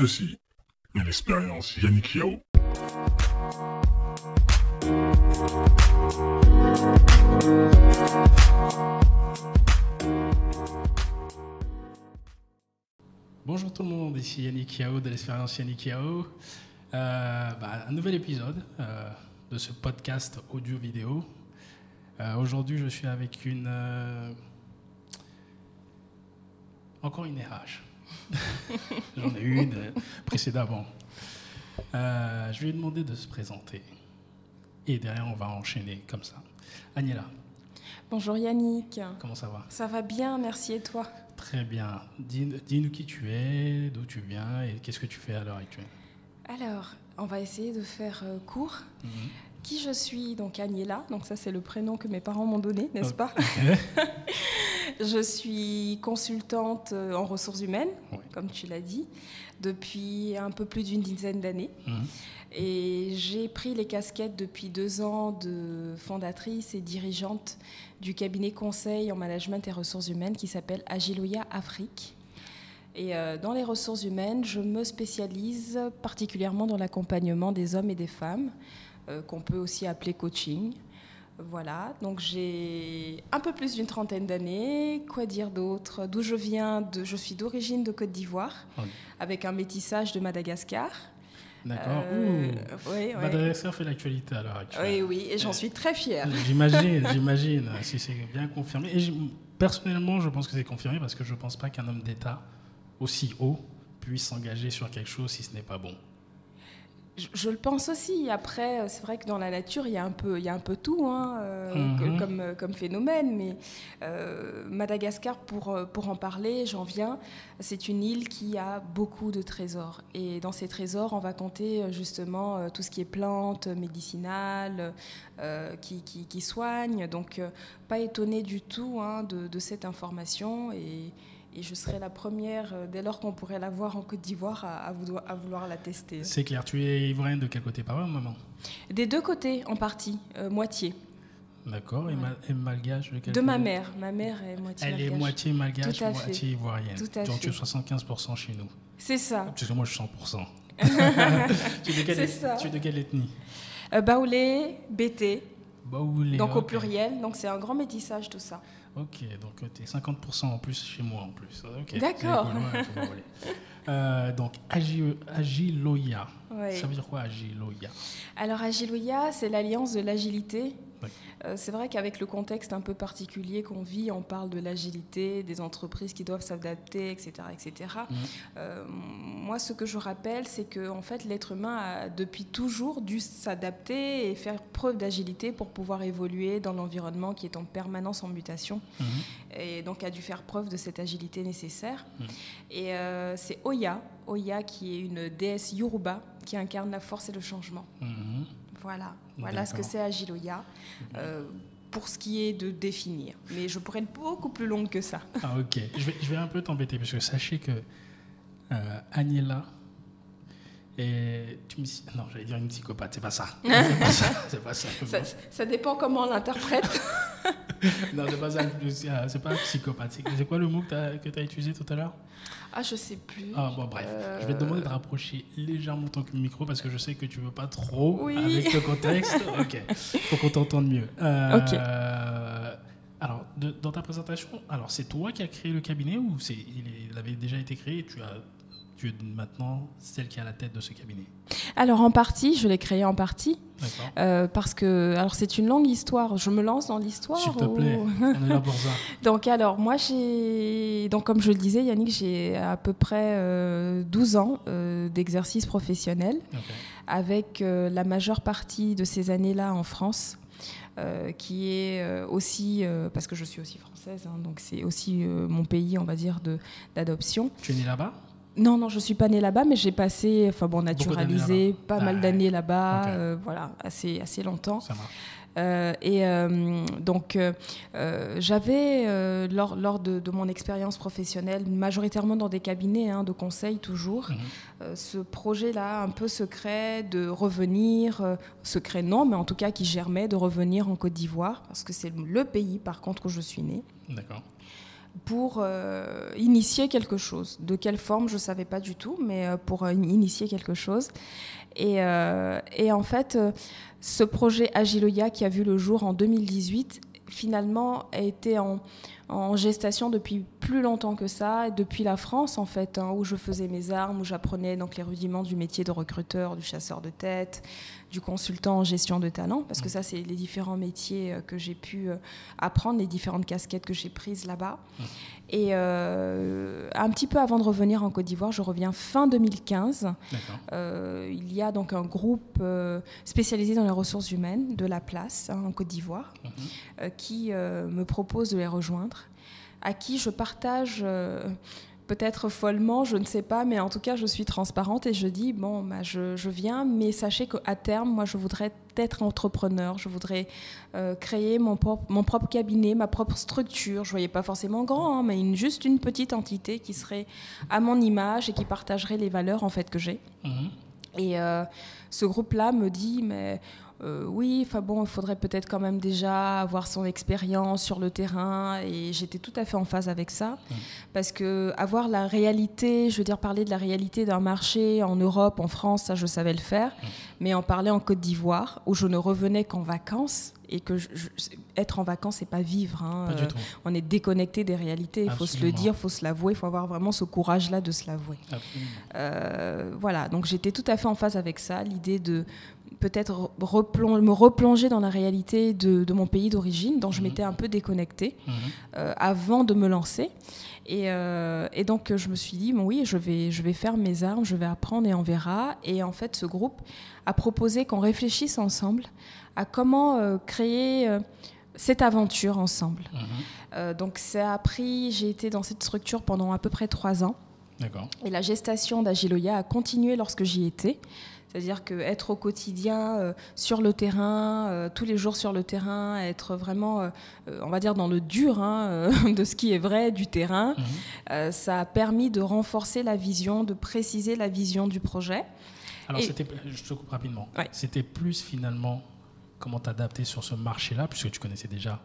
Ceci est l'expérience Yannick Yao. Bonjour tout le monde, ici Yannick Yao de l'expérience Yannick Yao. Euh, bah, un nouvel épisode euh, de ce podcast audio-vidéo. Euh, Aujourd'hui, je suis avec une. encore une RH. J'en ai une euh, précédemment. Euh, je lui ai demandé de se présenter. Et derrière, on va enchaîner comme ça. Agnella, Bonjour Yannick. comment ça va? Ça va bien, merci et toi? Très bien. Dis- Dis-nous qui tu es, d'où tu viens et qu'est-ce que tu fais à l'heure actuelle? Alors, on va essayer de faire euh, court. Qui je suis Donc Agnella, donc ça c'est le prénom que mes parents m'ont donné, n'est-ce pas Je suis consultante euh, en ressources humaines, Oui. comme tu l'as dit, depuis un peu plus d'une dizaine d'années. Mhm. Et j'ai pris les casquettes depuis deux ans de fondatrice et dirigeante du cabinet conseil en management et ressources humaines qui s'appelle Agiloya Afrique. Et euh, dans les ressources humaines, je me spécialise particulièrement dans l'accompagnement des hommes et des femmes, qu'on peut aussi appeler coaching. Voilà, donc j'ai un peu plus d'une trentaine d'années. Quoi dire d'autre? D'où je viens de, Je suis d'origine de Côte d'Ivoire, Ok. avec un métissage de Madagascar. D'accord. Euh, oui. Madagascar fait l'actualité à l'heure actuelle. Oui, oui, et j'en Euh, suis très fière. J'imagine, j'imagine, si c'est bien confirmé. Et personnellement, je pense que c'est confirmé parce que je ne pense pas qu'un homme d'État aussi haut puisse s'engager sur quelque chose si ce n'est pas bon. Je, je le pense aussi. Après, euh, c'est vrai que dans la nature, il y a un peu, il y a un peu tout hein, euh, Mhm. comme, euh, comme phénomène. Mais euh, Madagascar, pour, pour en parler, j'en viens, c'est une île qui a beaucoup de trésors. Et dans ces trésors, on va compter justement tout ce qui est plantes médicinales, euh, qui, qui, qui soignent. Donc, pas étonné du tout hein, de, de cette information. Et, et je serai la première, euh, dès lors qu'on pourrait la voir en Côte d'Ivoire, à, à vouloir, à vouloir la tester. C'est clair, tu es ivoirienne de quel côté ou maman? Des deux côtés, en partie, euh, moitié. D'accord. Et, et malgache de quel De ma mère. Ma mère est moitié Elle est moitié malgache, Tout à moitié fait. ivoirienne. Tout à Donc tu es fait. 75% chez nous. C'est ça. Parce que moi je suis 100%. tu, es de quelle, C'est ça. tu es de quelle ethnie? Euh, Baoulé, BT, Baoulé. donc au pluriel. Donc c'est un grand métissage tout ça. Ok, donc tu es 50% en plus chez moi en plus. D'accord. voler. Euh, donc Agi- Agiloya. Ouais. Ça veut dire quoi Agiloya? Alors Agiloya, c'est l'alliance de l'agilité. Ouais. Euh, c'est vrai qu'avec le contexte un peu particulier qu'on vit, on parle de l'agilité, des entreprises qui doivent s'adapter, etc., etc. Mhm. Euh, moi, ce que je rappelle, c'est que en fait, l'être humain a depuis toujours dû s'adapter et faire preuve d'agilité pour pouvoir évoluer dans l'environnement qui est en permanence en mutation. Mhm. et donc a dû faire preuve de cette agilité nécessaire. Mhm. Et euh, c'est Oya, Oya qui est une déesse Yoruba qui incarne la force et le changement. Voilà, voilà ce que c'est Agiloya. euh, pour ce qui est de définir. Mais je pourrais être beaucoup plus longue que ça. Ah ok, je vais, je vais un peu t'embêter parce que sachez que euh, Agnella et tu me dis- non j'allais dire une psychopathe, c'est pas ça. C'est pas ça. C'est pas ça. Ça, ça dépend comment on l'interprète. Non c'est pas ça. euh, C'est pas psychopathe. C'est- quoi le mot que tu as, utilisé tout à l'heure? Ah, je sais plus. Ah bon bref, Euh, je vais te demander de rapprocher légèrement ton micro parce que je sais que tu veux pas trop Oui. avec le contexte. ok, faut qu'on t'entende mieux. Euh, Ok. Alors, de- dans ta présentation, alors c'est toi qui as créé le cabinet ou c'est il, il avait déjà été créé et tu as tu es maintenant celle qui est à la tête de ce cabinet. Alors en partie, je l'ai créé en partie euh, parce que alors c'est une longue histoire. Je me lance dans l'histoire. S'il te ou- plaît, on est là pour ça. Donc alors moi j'ai donc comme je le disais Yannick j'ai à peu près euh, 12 ans euh, d'exercice professionnel avec euh, la majeure partie de ces années-là en France euh, qui est euh, aussi euh, parce que je suis aussi française hein, donc c'est aussi mon pays on va dire de d'adoption. Tu es né là-bas? Non non je suis pas née là-bas mais j'ai passé enfin bon naturalisé pas Ah, mal d'années là-bas euh, voilà assez assez longtemps. Ça. Euh, et euh, donc, j'avais, lors, lors de, de mon expérience professionnelle, majoritairement dans des cabinets hein, de conseil toujours, Mhm. ce projet-là un peu secret de revenir, secret non, mais en tout cas qui germait, de revenir en Côte d'Ivoire, parce que c'est le pays par contre où je suis née. D'accord. Pour euh, initier quelque chose. De quelle forme, je ne savais pas du tout, mais euh, pour euh, initier quelque chose. Et, en fait, ce projet Agiloya qui a vu le jour en 2018, finalement, a été en, en gestation depuis plus longtemps que ça, depuis la France en fait, hein, où je faisais mes armes, où j'apprenais donc les rudiments du métier de recruteur, du chasseur de tête, du consultant en gestion de talent, parce que mmh. ça c'est les différents métiers euh, que j'ai pu euh, apprendre, les différentes casquettes que j'ai prises là-bas. Mmh. Et euh, un petit peu avant de revenir en Côte d'Ivoire, je reviens fin 2015. il y a donc un groupe spécialisé dans les ressources humaines de la place hein, en Côte d'Ivoire mmh. qui me propose de les rejoindre à qui je partage euh, peut-être follement, je ne sais pas, mais en tout cas, je suis transparente et je dis, bon, bah, je, viens, mais sachez qu'à terme, moi, je voudrais être entrepreneur, je voudrais euh, créer mon propre, mon propre cabinet, ma propre structure. Je ne voyais pas forcément grand, hein, mais une, juste une petite entité qui serait à mon image et qui partagerait les valeurs, en fait, que j'ai. Mmh. Et euh, ce groupe-là me dit, mais euh, oui, enfin bon, il faudrait peut-être quand même déjà avoir son expérience sur le terrain et j'étais tout à fait en phase avec ça. Mmh. parce que avoir la réalité, je veux dire parler de la réalité d'un marché en Europe, en France, ça je savais le faire, mmh. mais en parler en Côte d'Ivoire où je ne revenais qu'en vacances et que être en vacances c'est pas vivre hein, euh, on est déconnecté des réalités il faut se le dire il faut se l'avouer il faut avoir vraiment ce courage là de se l'avouer. Euh, voilà donc j'étais tout à fait en phase avec ça l'idée de peut-être me replonger dans la réalité de, mon pays d'origine, dont je mhm. m'étais un peu déconnectée mhm. euh, avant de me lancer. Euh, et, donc je me suis dit, bon, oui, je vais, je vais faire mes armes, je vais apprendre et on verra. Et en fait, ce groupe a proposé qu'on réfléchisse ensemble à comment euh, créer cette aventure ensemble. Mhm. donc ça a pris, j'ai été dans cette structure pendant à peu près trois ans. Et la gestation d'Agiloya a continué lorsque j'y étais. C'est-à-dire qu'être au quotidien euh, sur le terrain, euh, tous les jours sur le terrain, être vraiment, euh, on va dire, dans le dur hein, de ce qui est vrai du terrain, mhm. ça a permis de renforcer la vision, de préciser la vision du projet. Alors, je te coupe rapidement. C'était plus finalement comment t'adapter sur ce marché-là, puisque tu connaissais déjà,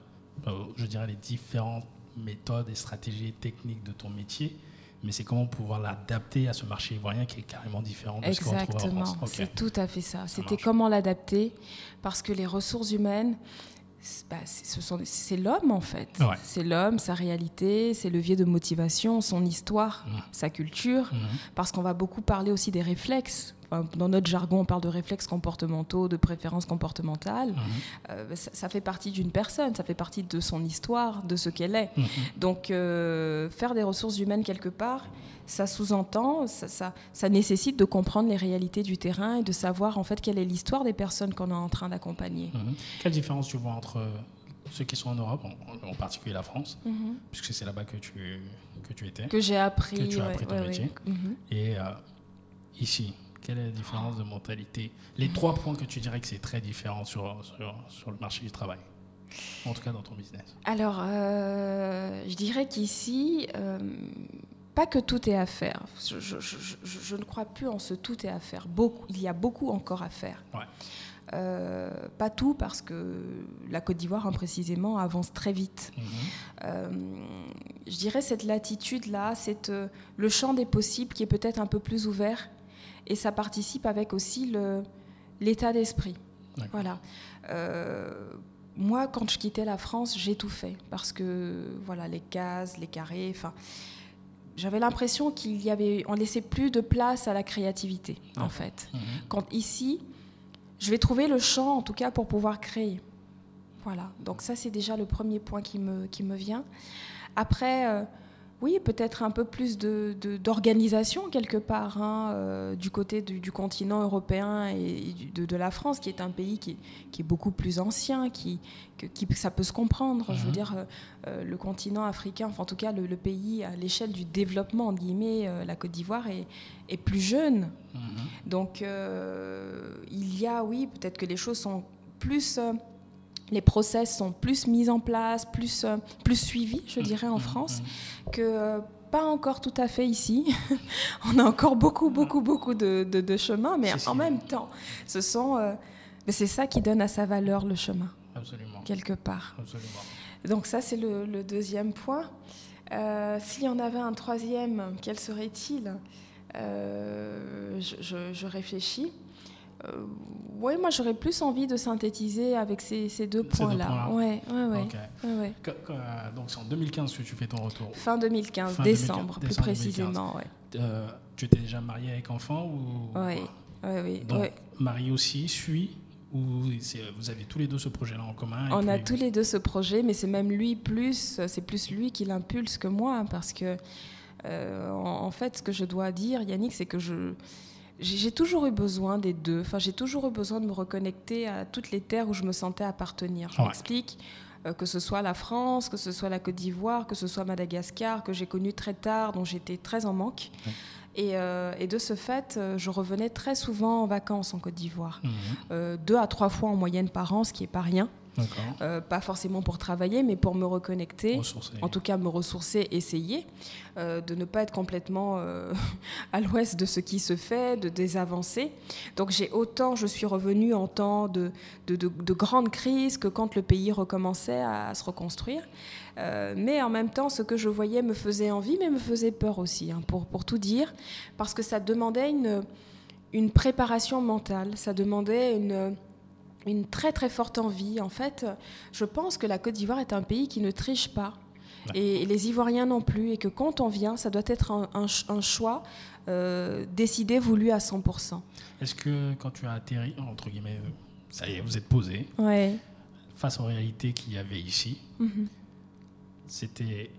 je dirais, les différentes méthodes et stratégies techniques de ton métier mais c'est comment pouvoir l'adapter à ce marché ivoirien qui est carrément différent de ce qu'on trouve en France. c'est tout à fait ça. C'était comment l'adapter, parce que les ressources humaines, bah, c'est l'homme en fait. C'est l'homme, sa réalité, ses leviers de motivation, son histoire, mmh. sa culture, mmh. parce qu'on va beaucoup parler aussi des réflexes dans notre jargon, on parle de réflexes comportementaux, de préférences comportementales. Mhm. Euh, ça, fait partie d'une personne, ça fait partie de son histoire, de ce qu'elle est. Mhm. Donc, euh, faire des ressources humaines quelque part, ça sous-entend, ça, ça, nécessite de comprendre les réalités du terrain et de savoir en fait quelle est l'histoire des personnes qu'on est en train d'accompagner. Mhm. Quelle différence tu vois entre ceux qui sont en Europe, en, particulier la France, puisque c'est là-bas que tu, que tu étais. Que j'ai appris. Que tu as appris ton métier. Et euh, ici, quelle est la différence de mentalité? Les trois points que tu dirais que c'est très différent sur, sur, le marché du travail en tout cas dans ton business Alors, euh, je dirais qu'ici, euh, pas que tout est à faire. Je, ne crois plus en ce tout est à faire. Beaucoup, il y a beaucoup encore à faire. Euh, pas tout parce que la Côte d'Ivoire, hein, précisément, avance très vite. Mhm. je dirais cette latitude-là, c'est le champ des possibles qui est peut-être un peu plus ouvert et ça participe avec aussi l'état d'esprit. Voilà. Euh, moi, quand je quittais la France, j'ai tout fait parce que voilà, les cases, les carrés, enfin, j'avais l'impression qu'il y avait, on laissait plus de place à la créativité, en fait. Mhm. Quand ici, je vais trouver le champ, en tout cas, pour pouvoir créer. Voilà. Donc ça, c'est déjà le premier point qui me, qui me vient. Après. Euh, oui, peut-être un peu plus d'organisation de, quelque part hein, euh, du côté du, continent européen et de, la France, qui est un pays qui, est beaucoup plus ancien, qui, qui ça peut se comprendre. Je veux mhm. dire, euh, euh, le continent africain, enfin en tout cas le, pays à l'échelle du développement, en guillemets, la Côte d'Ivoire est, est, plus jeune. Mhm. Donc il y a, oui, peut-être que les choses sont plus les process sont plus mis en place, plus, euh, plus suivis, je mmh. dirais, en mmh. France, mmh. que euh, pas encore tout à fait ici. On a encore beaucoup, beaucoup, beaucoup de, de, chemin, mais en même temps, ce sont, euh, c'est ça qui donne à sa valeur le chemin, Absolument. quelque part. Absolument. Donc ça, c'est le, deuxième point. Euh, S'il y en avait un troisième, quel serait-il? Euh, je, je, je, réfléchis. Euh, oui, moi j'aurais plus envie de synthétiser avec ces, ces deux points-là. Points ouais, ouais, ouais, okay. ouais, ouais. Donc c'est en 2015 que tu fais ton retour Fin 2015, fin décembre, 2015, plus décembre précisément. 2015. Ouais. Euh, tu étais déjà mariée avec enfant ou... Oui, oui, oui. Donc, ouais. Aussi suit ou vous avez tous les deux ce projet-là en commun On a tous les deux ce projet, mais c'est même lui plus, c'est plus lui qui l'impulse que moi, parce que euh, en, en, fait, ce que je dois dire, Yannick, c'est que je j'ai toujours eu besoin des deux. Enfin, j'ai toujours eu besoin de me reconnecter à toutes les terres où je me sentais appartenir. Je ouais. m'explique. Euh, que ce soit la France, que ce soit la Côte d'Ivoire, que ce soit Madagascar, que j'ai connu très tard, dont j'étais très en manque. Ouais. Et, euh, et, de ce fait, euh, je revenais très souvent en vacances en Côte d'Ivoire. Mmh. Euh, deux à trois fois en moyenne par an, ce qui n'est pas rien. Euh, pas forcément pour travailler, mais pour me reconnecter, ressourcer. en tout cas me ressourcer, essayer euh, de ne pas être complètement euh, à l'ouest de ce qui se fait, de désavancer. Donc j'ai autant, je suis revenue en temps de, de, de, de grandes crises que quand le pays recommençait à, à se reconstruire. Mais en même temps, ce que je voyais me faisait envie, mais me faisait peur aussi, hein, pour, pour tout dire, parce que ça demandait une, une préparation mentale, ça demandait une une très très forte envie. En fait, je pense que la Côte d'Ivoire est un pays qui ne triche pas. Et, et, les Ivoiriens non plus, et que quand on vient, ça doit être un, un, un choix euh, décidé, voulu à 100%. Est-ce que quand tu as atterri, entre guillemets, ça y est, vous êtes posé, ouais. face aux réalités qu'il y avait ici, mm -hmm. c'était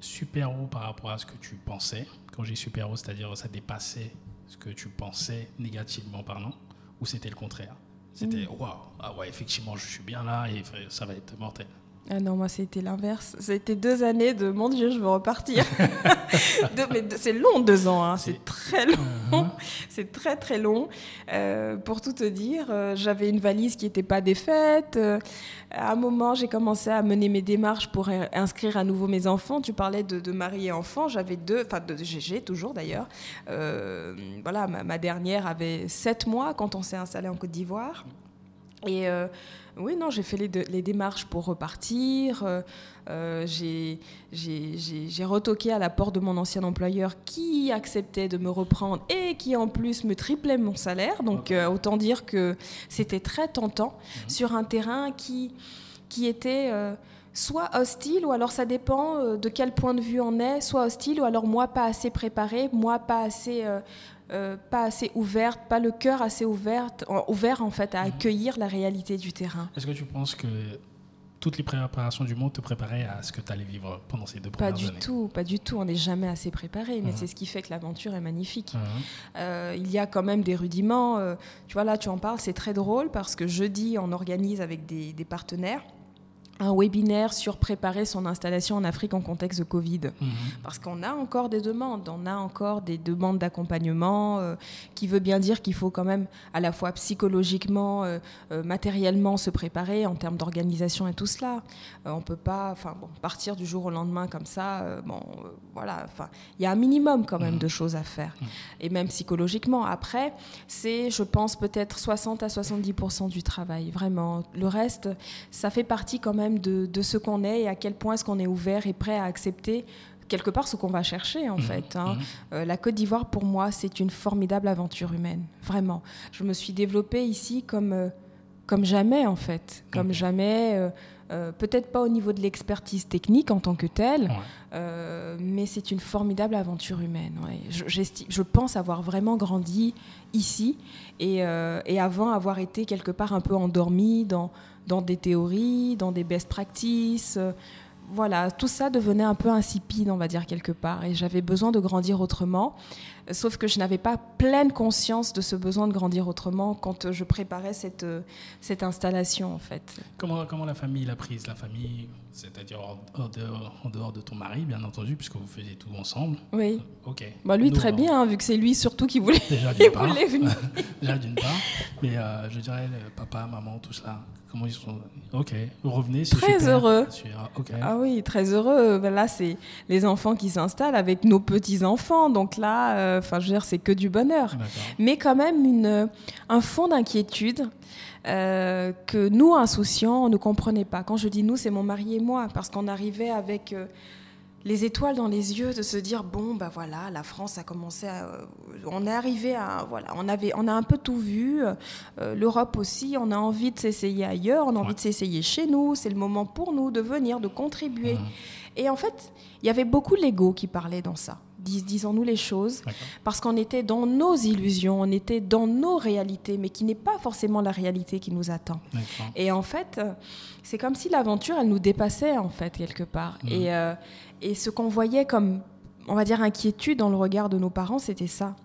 super haut par rapport à ce que tu pensais? Quand j'ai super haut, c'est-à-dire ça dépassait ce que tu pensais négativement parlant ou c'était le contraire? C'était waouh, wow, ah ouais, effectivement, je suis bien là et ça va être mortel. Ah non, moi c'était l'inverse. C'était deux années de mon Dieu, je veux repartir. c'est long deux ans, hein. c'est très long. -huh. C'est très très long. Euh, pour tout te dire, euh, j'avais une valise qui n'était pas défaite. Euh, à un moment, j'ai commencé à mener mes démarches pour inscrire à nouveau mes enfants. Tu parlais de, de mari et enfant. J'avais deux, enfin de GG toujours d'ailleurs. Voilà, ma, ma, dernière avait sept mois quand on s'est installé en Côte d'Ivoire. Et euh, oui, non, j'ai fait les, de, les, démarches pour repartir. Euh, euh, j'ai retoqué à la porte de mon ancien employeur qui acceptait de me reprendre et qui en plus me triplait mon salaire. Donc euh, autant dire que c'était très tentant mmh. sur un terrain qui, qui était soit hostile ou alors ça dépend de quel point de vue on est, soit hostile ou alors moi pas assez préparé, moi pas assez euh, pas assez ouverte, pas le cœur assez ouverte, ouvert en fait à mmh. accueillir la réalité du terrain. Est-ce que tu penses que toutes les préparations du monde te préparaient à ce que tu allais vivre pendant ces deux pas premières du années? tout, pas du tout. On n'est jamais assez préparé, mais mmh. c'est ce qui fait que l'aventure est magnifique. Mmh. Euh, il y a quand même des rudiments. Euh, tu vois là, tu en parles, c'est très drôle parce que jeudi, on organise avec des, des partenaires un webinaire sur préparer son installation en Afrique en contexte de Covid. Mmh. Parce qu'on a encore des demandes, on a encore des demandes d'accompagnement, euh, qui veut bien dire qu'il faut quand même à la fois psychologiquement, euh, euh, matériellement se préparer en termes d'organisation et tout cela. Euh, on peut pas, enfin bon, partir du jour au lendemain comme ça. bon, voilà, il y a un minimum quand même mmh. de choses à faire, mmh. et même psychologiquement. Après, c'est, je pense, peut-être 60 à 70% du travail, vraiment. Le reste, ça fait partie quand même de, de ce qu'on est et à quel point est-ce qu'on est ouvert et prêt à accepter quelque part ce qu'on va chercher en mmh, fait. Hein. Mmh. Euh, la Côte d'Ivoire pour moi c'est une formidable aventure humaine, vraiment. Je me suis développée ici comme, euh, comme jamais en fait, comme jamais. Euh, euh, peut-être pas au niveau de l'expertise technique en tant que telle, ouais. euh, mais c'est une formidable aventure humaine. Ouais. Je, je, pense avoir vraiment grandi ici et, euh, et, avant avoir été quelque part un peu endormi dans, dans des théories, dans des best practices. Voilà, tout ça devenait un peu insipide, on va dire, quelque part. Et j'avais besoin de grandir autrement. Sauf que je n'avais pas pleine conscience de ce besoin de grandir autrement quand je préparais cette, cette installation, en fait. Comment, comment la famille l'a prise La famille, c'est-à-dire en dehors, en dehors de ton mari, bien entendu, puisque vous faisiez tout ensemble? Oui. Ok. Bah lui, Nous, très bien, hein, vu que c'est lui surtout qui voulait, Déjà, voulait venir. Déjà d'une part. Mais euh, je dirais, papa, maman, tout ça, comment ils sont Ok, vous revenez, c'est Très super. heureux. Okay. Ah oui, très heureux. Ben là, c'est les enfants qui s'installent avec nos petits-enfants. Donc là... Euh, enfin, je veux dire, c'est que du bonheur. Mais quand même une, un fond d'inquiétude euh, que nous, insouciants, on ne comprenait pas. Quand je dis nous, c'est mon mari et moi, parce qu'on arrivait avec euh, les étoiles dans les yeux de se dire bon bah voilà la France a commencé à on est arrivé à voilà on avait on a un peu tout vu l'Europe aussi on a envie de s'essayer ailleurs on a envie de s'essayer chez nous c'est le moment pour nous de venir de contribuer. Et en fait il y avait beaucoup l'ego qui parlait dans ça disons-nous les choses, parce qu'on était dans nos illusions, on était dans nos réalités, mais qui n'est pas forcément la réalité qui nous attend. Et en fait, c'est comme si l'aventure, elle nous dépassait, en fait, quelque part. Mhm. Et, euh, et ce qu'on voyait comme, on va dire, inquiétude dans le regard de nos parents, c'était ça.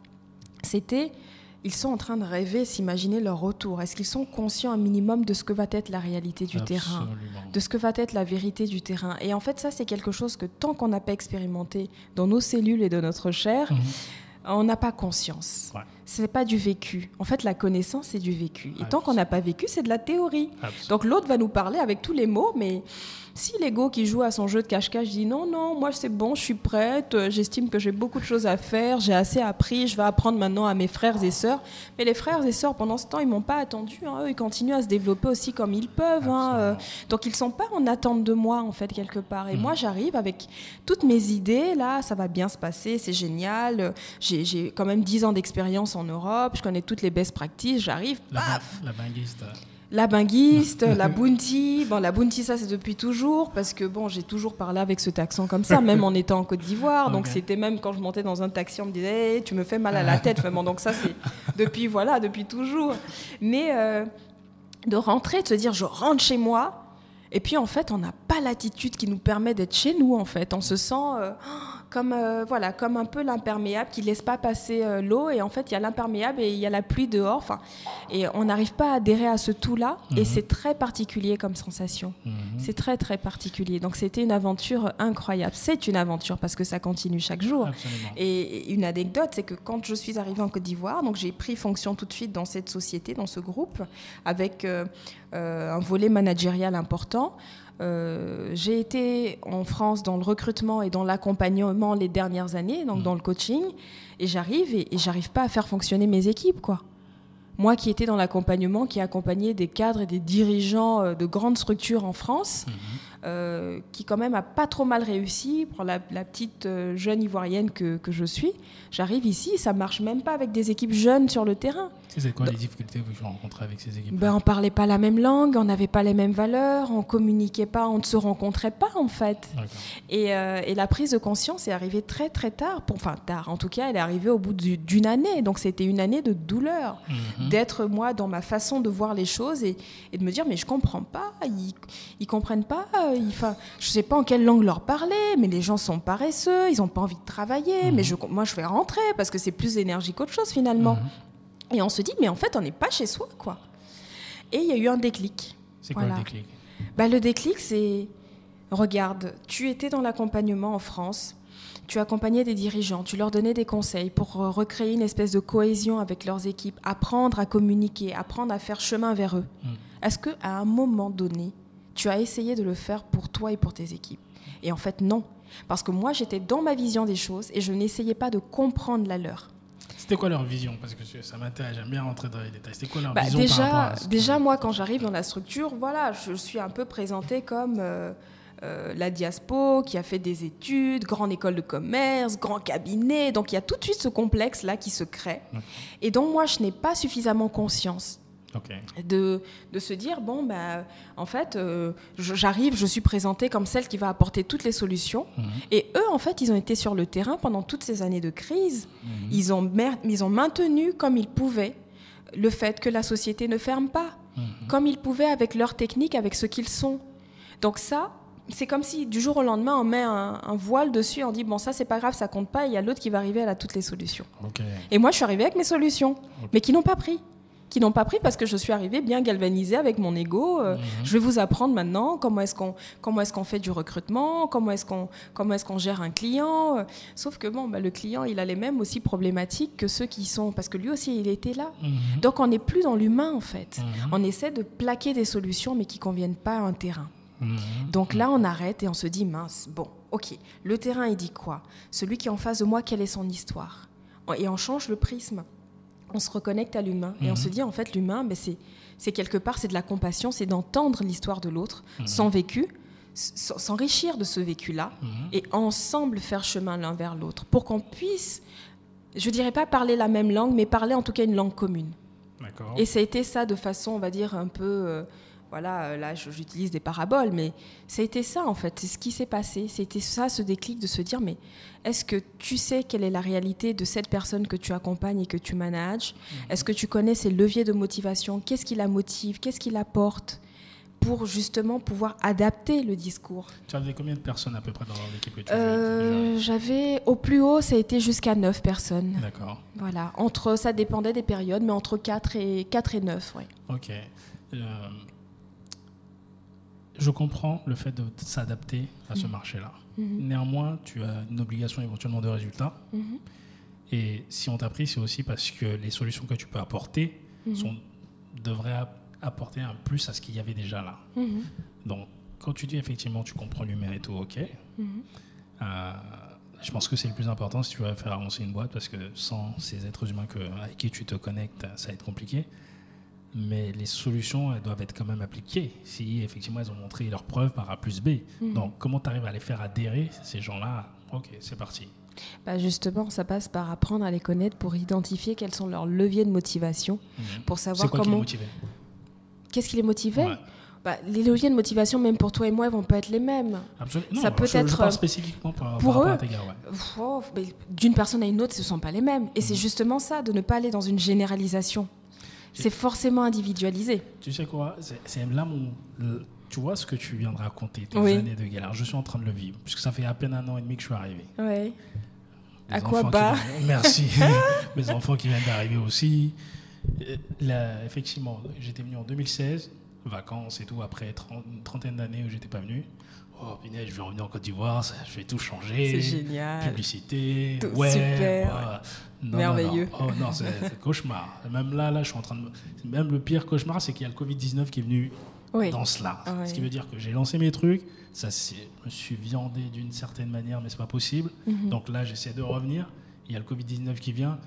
C'était ils sont en train de rêver, s'imaginer leur retour. Est-ce qu'ils sont conscients un minimum de ce que va être la réalité du terrain, de ce que va être la vérité du terrain Et en fait, ça, c'est quelque chose que tant qu'on n'a pas expérimenté dans nos cellules et de notre chair, mhm. on n'a pas conscience. Ce n'est pas du vécu. En fait, la connaissance, c'est du vécu. Et tant qu'on n'a pas vécu, c'est de la théorie. Donc l'autre va nous parler avec tous les mots, mais si l'ego qui joue à son jeu de cache-cache dit non, non, moi c'est bon, je suis prête, euh, j'estime que j'ai beaucoup de choses à faire, j'ai assez appris, je vais apprendre maintenant à mes frères et sœurs. Mais les frères et sœurs, pendant ce temps, ils m'ont pas attendu. Hein. Eux, ils continuent à se développer aussi comme ils peuvent. Hein, euh. Donc ils sont pas en attente de moi, en fait, quelque part. Et moi, mm. j'arrive avec toutes mes idées, là, ça va bien se passer, c'est génial. J'ai quand même 10 ans d'expérience en Europe, je connais toutes les best practices, j'arrive, paf La, la la binguiste, la bounty. Bon, la bounty, ça, c'est depuis toujours, parce que bon, j'ai toujours parlé avec ce accent comme ça, même en étant en Côte d'Ivoire. Donc, c'était même quand je montais dans un taxi, on me disait, tu me fais mal à la tête. Vraiment, donc, ça, c'est depuis, voilà, depuis toujours. Mais euh, de rentrer, de se dire, je rentre chez moi. Et puis, en fait, on n'a pas l'attitude qui nous permet d'être chez nous, en fait. On se sent. Euh, comme euh, voilà, comme un peu l'imperméable qui laisse pas passer euh, l'eau et en fait il y a l'imperméable et il y a la pluie dehors. Enfin, et on n'arrive pas à adhérer à ce tout-là et mhm. c'est très particulier comme sensation. Mhm. C'est très très particulier. Donc c'était une aventure incroyable. C'est une aventure parce que ça continue chaque jour. Et une anecdote, c'est que quand je suis arrivée en Côte d'Ivoire, donc j'ai pris fonction tout de suite dans cette société, dans ce groupe, avec euh, un volet managérial important. Euh, j'ai été en France dans le recrutement et dans l'accompagnement les dernières années, donc mmh. dans le coaching, et j'arrive et, et j'arrive pas à faire fonctionner mes équipes, quoi. Moi qui étais dans l'accompagnement, qui accompagnait des cadres et des dirigeants euh, de grandes structures en France, mmh. Euh, qui quand même a pas trop mal réussi pour la, petite euh, jeune ivoirienne que, que je suis. J'arrive ici, ça marche même pas avec des équipes jeunes sur le terrain. C'est quoi les difficultés que vous rencontrez avec ces équipes ben, On parlait pas la même langue, on n'avait pas les mêmes valeurs, on communiquait pas, on ne se rencontrait pas en fait. Et, euh, et, la prise de conscience est arrivée très très tard, pour, enfin tard, en tout cas elle est arrivée au bout d'une année, donc c'était une année de douleur, mhm. d'être moi dans ma façon de voir les choses et, et, de me dire mais je comprends pas, ils, ils comprennent pas je ne je sais pas en quelle langue leur parler, mais les gens sont paresseux, ils n'ont pas envie de travailler, mais mhm. je, moi je vais rentrer parce que c'est plus d'énergie qu'autre chose finalement. Mhm. Et on se dit, mais en fait, on n'est pas chez soi, quoi. Et il y a eu un déclic. C'est quoi le déclic? Bah, Le déclic, c'est, regarde, tu étais dans l'accompagnement en France, tu accompagnais des dirigeants, tu leur donnais des conseils pour recréer une espèce de cohésion avec leurs équipes, apprendre à communiquer, apprendre à faire chemin vers eux. Mhm. Est-ce qu'à un moment donné, tu as essayé de le faire pour toi et pour tes équipes. Et en fait, non. Parce que moi, j'étais dans ma vision des choses et je n'essayais pas de comprendre la leur. C'était quoi leur vision? Parce que ça m'intéresse, j'aime bien rentrer dans les détails. C'était quoi leur bah, vision déjà, par rapport à déjà, moi, quand j'arrive dans la structure, voilà, je suis un peu présentée comme euh, euh, la diaspo qui a fait des études, grande école de commerce, grand cabinet. Donc il y a tout de suite ce complexe-là qui se crée. Et donc moi, je n'ai pas suffisamment conscience de, de, se dire, bon, bah, en fait, euh, j'arrive, je suis présentée comme celle qui va apporter toutes les solutions. Mhm. Et eux, en fait, ils ont été sur le terrain pendant toutes ces années de crise. Mhm. Ils, ont, ils ont maintenu comme ils pouvaient le fait que la société ne ferme pas, mhm. comme ils pouvaient avec leur technique, avec ce qu'ils sont. Donc ça, c'est comme si du jour au lendemain, on met un, voile dessus, on dit bon ça c'est pas grave, ça compte pas, il y a l'autre qui va arriver, à toutes les solutions. Et moi je suis arrivée avec mes solutions, mais qui n'ont pas pris qui n'ont pas pris parce que je suis arrivée bien galvanisée avec mon ego. Euh, mhm. Je vais vous apprendre maintenant comment est-ce qu'on comment est-ce qu'on fait du recrutement, comment est-ce qu'on comment est-ce qu'on gère un client. Euh, sauf que bon, bah, le client, il a les mêmes aussi problématiques que ceux qui sont parce que lui aussi, il était là. Mhm. Donc on n'est plus dans l'humain en fait. Mhm. On essaie de plaquer des solutions mais qui conviennent pas à un terrain. Donc là, on arrête et on se dit mince, bon, ok, le terrain, il dit quoi? Celui qui est en face de moi, quelle est son histoire? Et on change le prisme. On se reconnecte à l'humain et on Mhm. se dit en fait l'humain, ben, c'est c'est quelque part c'est de la compassion, c'est d'entendre l'histoire de l'autre, Mhm. son vécu, s'enrichir de ce vécu-là Mhm. et ensemble faire chemin l'un vers l'autre pour qu'on puisse, je dirais pas parler la même langue, mais parler en tout cas une langue commune. Et ça a été ça de façon, on va dire, un peu. euh, voilà, euh, là j'utilise des paraboles, mais ça a été ça en fait. C'est ce qui s'est passé. C'était ça, ce déclic de se dire mais est-ce que tu sais quelle est la réalité de cette personne que tu accompagnes et que tu manages? Est-ce que tu connais ses leviers de motivation? Qu'est-ce qui la motive? Qu'est-ce qui la porte Pour justement pouvoir adapter le discours? Tu avais combien de personnes à peu près dans l'équipe que tu Euh, J'avais au plus haut, ça a été jusqu'à 9 personnes. D'accord. Voilà, entre, ça dépendait des périodes, mais entre 4 et, 4 et 9, oui. Ok. Euh, je comprends le fait de s'adapter à ce marché-là. Mhm. Néanmoins, tu as une obligation éventuellement de résultat. Mhm. Et si on t'a pris, c'est aussi parce que les solutions que tu peux apporter sont, devraient ap- apporter un plus à ce qu'il y avait déjà là. Donc, quand tu dis effectivement tu comprends l'humain et tout, ok. Euh, je pense que c'est le plus important si tu veux faire avancer une boîte parce que sans ces êtres humains que, avec qui tu te connectes, ça va être compliqué. Mais les solutions, elles doivent être quand même appliquées. Si effectivement elles ont montré leurs preuves par A plus B. Mhm. Donc, comment tu arrives à les faire adhérer, ces gens-là? Ok, c'est parti. Bah justement, ça passe par apprendre à les connaître pour identifier quels sont leurs leviers de motivation, Mhm. pour savoir quoi qui les comment. motivait? Qu'est-ce qui les motivait? Ouais. Bah, Les leviers de motivation, même pour toi et moi, ils vont pas être les mêmes. Absolument. Ça Non, peut je- être, parle euh, spécifiquement pour eux. ouais. Oh, D'une personne à une autre, ce ne sont pas les mêmes. Et Mhm. c'est justement ça, de ne pas aller dans une généralisation. C'est forcément individualisé. Tu sais quoi C'est là mon. tu vois ce que tu viens de raconter, tes Oui. années de galère. Je suis en train de le vivre, puisque ça fait à peine un an et demi que je suis arrivé. Mes À quoi bas? viennent- Merci. Mes enfants qui viennent d'arriver aussi. Là, effectivement, j'étais venu en 2016, vacances et tout, après 30 une trentaine d'années où j'étais pas venu. Oh, punaise, je vais revenir en Côte d'Ivoire, je vais tout changer. C'est génial. Publicité, Tout web, super. ah, non, non, Merveilleux. non. Oh non, c'est cauchemar. Même là, là, je suis en train de. me- Même le pire cauchemar, c'est qu'il y a le Covid-19 qui est venu Oui. dans cela. Ah Ce qui ouais. veut dire que j'ai lancé mes trucs, ça je me suis viandé d'une certaine manière, mais c'est pas possible. Mhm. Donc là, j'essaie de revenir. Il y a le Covid-19 qui vient,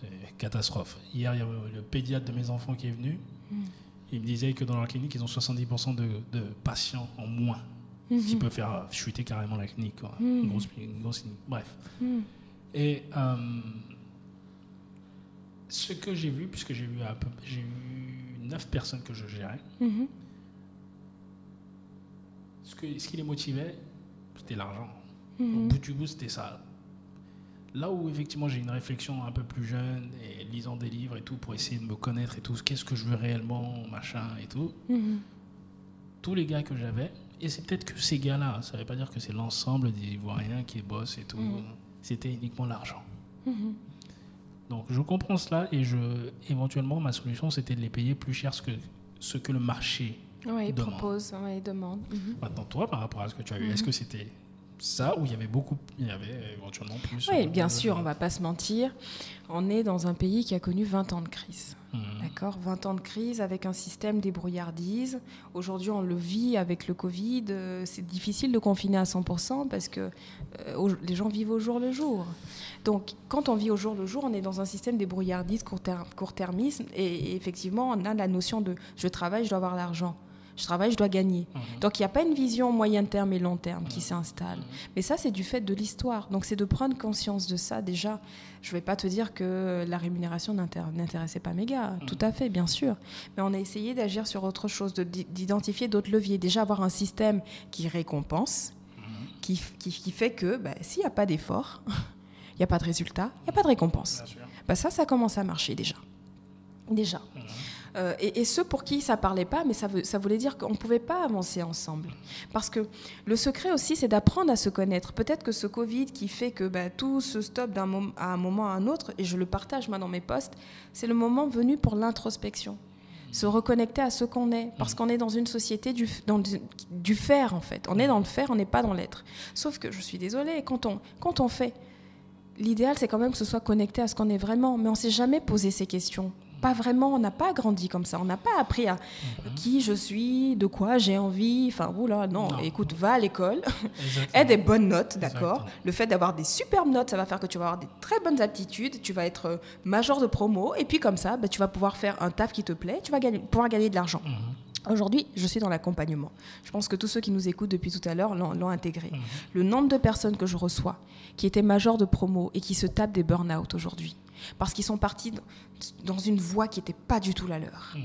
c'est catastrophe. Hier, il y a le pédiatre de mes enfants qui est venu. Mhm. Il me disait que dans leur clinique, ils ont 70% de, de patients en moins, qui Mhm. peut faire chuter carrément la clinique. quoi. Mhm. Une, grosse, une grosse clinique. Bref. Mhm. Et euh, ce que j'ai vu, puisque j'ai peu- j'ai eu 9 personnes que je gérais, ce, que, ce qui les motivait, c'était l'argent. Au bout du bout, c'était ça. Là où effectivement j'ai une réflexion un peu plus jeune et lisant des livres et tout pour essayer de me connaître et tout, qu'est-ce que je veux réellement, machin et tout, tous les gars que j'avais, et c'est peut-être que ces gars-là, ça ne veut pas dire que c'est l'ensemble des Ivoiriens qui bossent et tout, Mhm. c'était uniquement l'argent. Mhm. Donc je comprends cela et je, éventuellement ma solution c'était de les payer plus cher ce que, ce que le marché Oui, il demande. propose, oui, il demande. Mhm. Maintenant toi par rapport à ce que tu as eu, est-ce que c'était ça ou il y avait beaucoup, il y avait éventuellement plus Oui, euh, bien sûr, on va pas se mentir. On est dans un pays qui a connu 20 ans de crise. Mhm. D'accord? 20 ans de crise avec un système débrouillardise. Aujourd'hui, on le vit avec le Covid. Euh, C'est difficile de confiner à 100% parce que euh, les gens vivent au jour le jour. Donc, quand on vit au jour le jour, on est dans un système débrouillardise, court-ter- court-termisme. Et, et effectivement, on a la notion de je travaille, je dois avoir l'argent. Je travaille, je dois gagner. Mhm. Donc, il n'y a pas une vision moyen terme et long terme qui s'installe. Mais ça, c'est du fait de l'histoire. Donc, c'est de prendre conscience de ça déjà. Je ne vais pas te dire que la rémunération n'intér- n'intéressait pas mes gars. Tout à fait, bien sûr. Mais on a essayé d'agir sur autre chose, de- d'identifier d'autres leviers. Déjà, avoir un système qui récompense, qui, qui- qui fait que bah, s'il n'y a pas d'effort, il n'y a pas de résultat, il n'y a pas de récompense. Bah, ça, ça commence à marcher déjà. Déjà. Euh, et, ceux pour qui ça parlait pas, mais ça, voulait dire qu'on ne pouvait pas avancer ensemble. Parce que le secret aussi, c'est d'apprendre à se connaître. Peut-être que ce Covid qui fait que bah, tout se stoppe à un moment à un autre, et je le partage moi dans mes posts, c'est le moment venu pour l'introspection. Se reconnecter à ce qu'on est. Parce qu'on est dans une société du faire, en fait. On est dans le faire, on n'est pas dans l'être. Sauf que je suis désolée, quand on, quand on fait, l'idéal, c'est quand même que ce soit connecté à ce qu'on est vraiment. Mais on ne s'est jamais posé ces questions Pas vraiment, on n'a pas grandi comme ça. On n'a pas appris à qui je suis, de quoi j'ai envie. Enfin, oula, non, Non. écoute, va à l'école, aie des bonnes notes, d'accord. Le fait d'avoir des superbes notes, ça va faire que tu vas avoir des très bonnes aptitudes, tu vas être euh, major de promo, et puis comme ça, bah, tu vas pouvoir faire un taf qui te plaît, tu vas gagner- pouvoir gagner de l'argent. Aujourd'hui, je suis dans l'accompagnement. Je pense que tous ceux qui nous écoutent depuis tout à l'heure l'ont intégré. Le nombre de personnes que je reçois qui étaient majors de promo et qui se tapent des burn-out aujourd'hui, parce qu'ils sont partis dans- une voie qui n'était pas du tout la leur.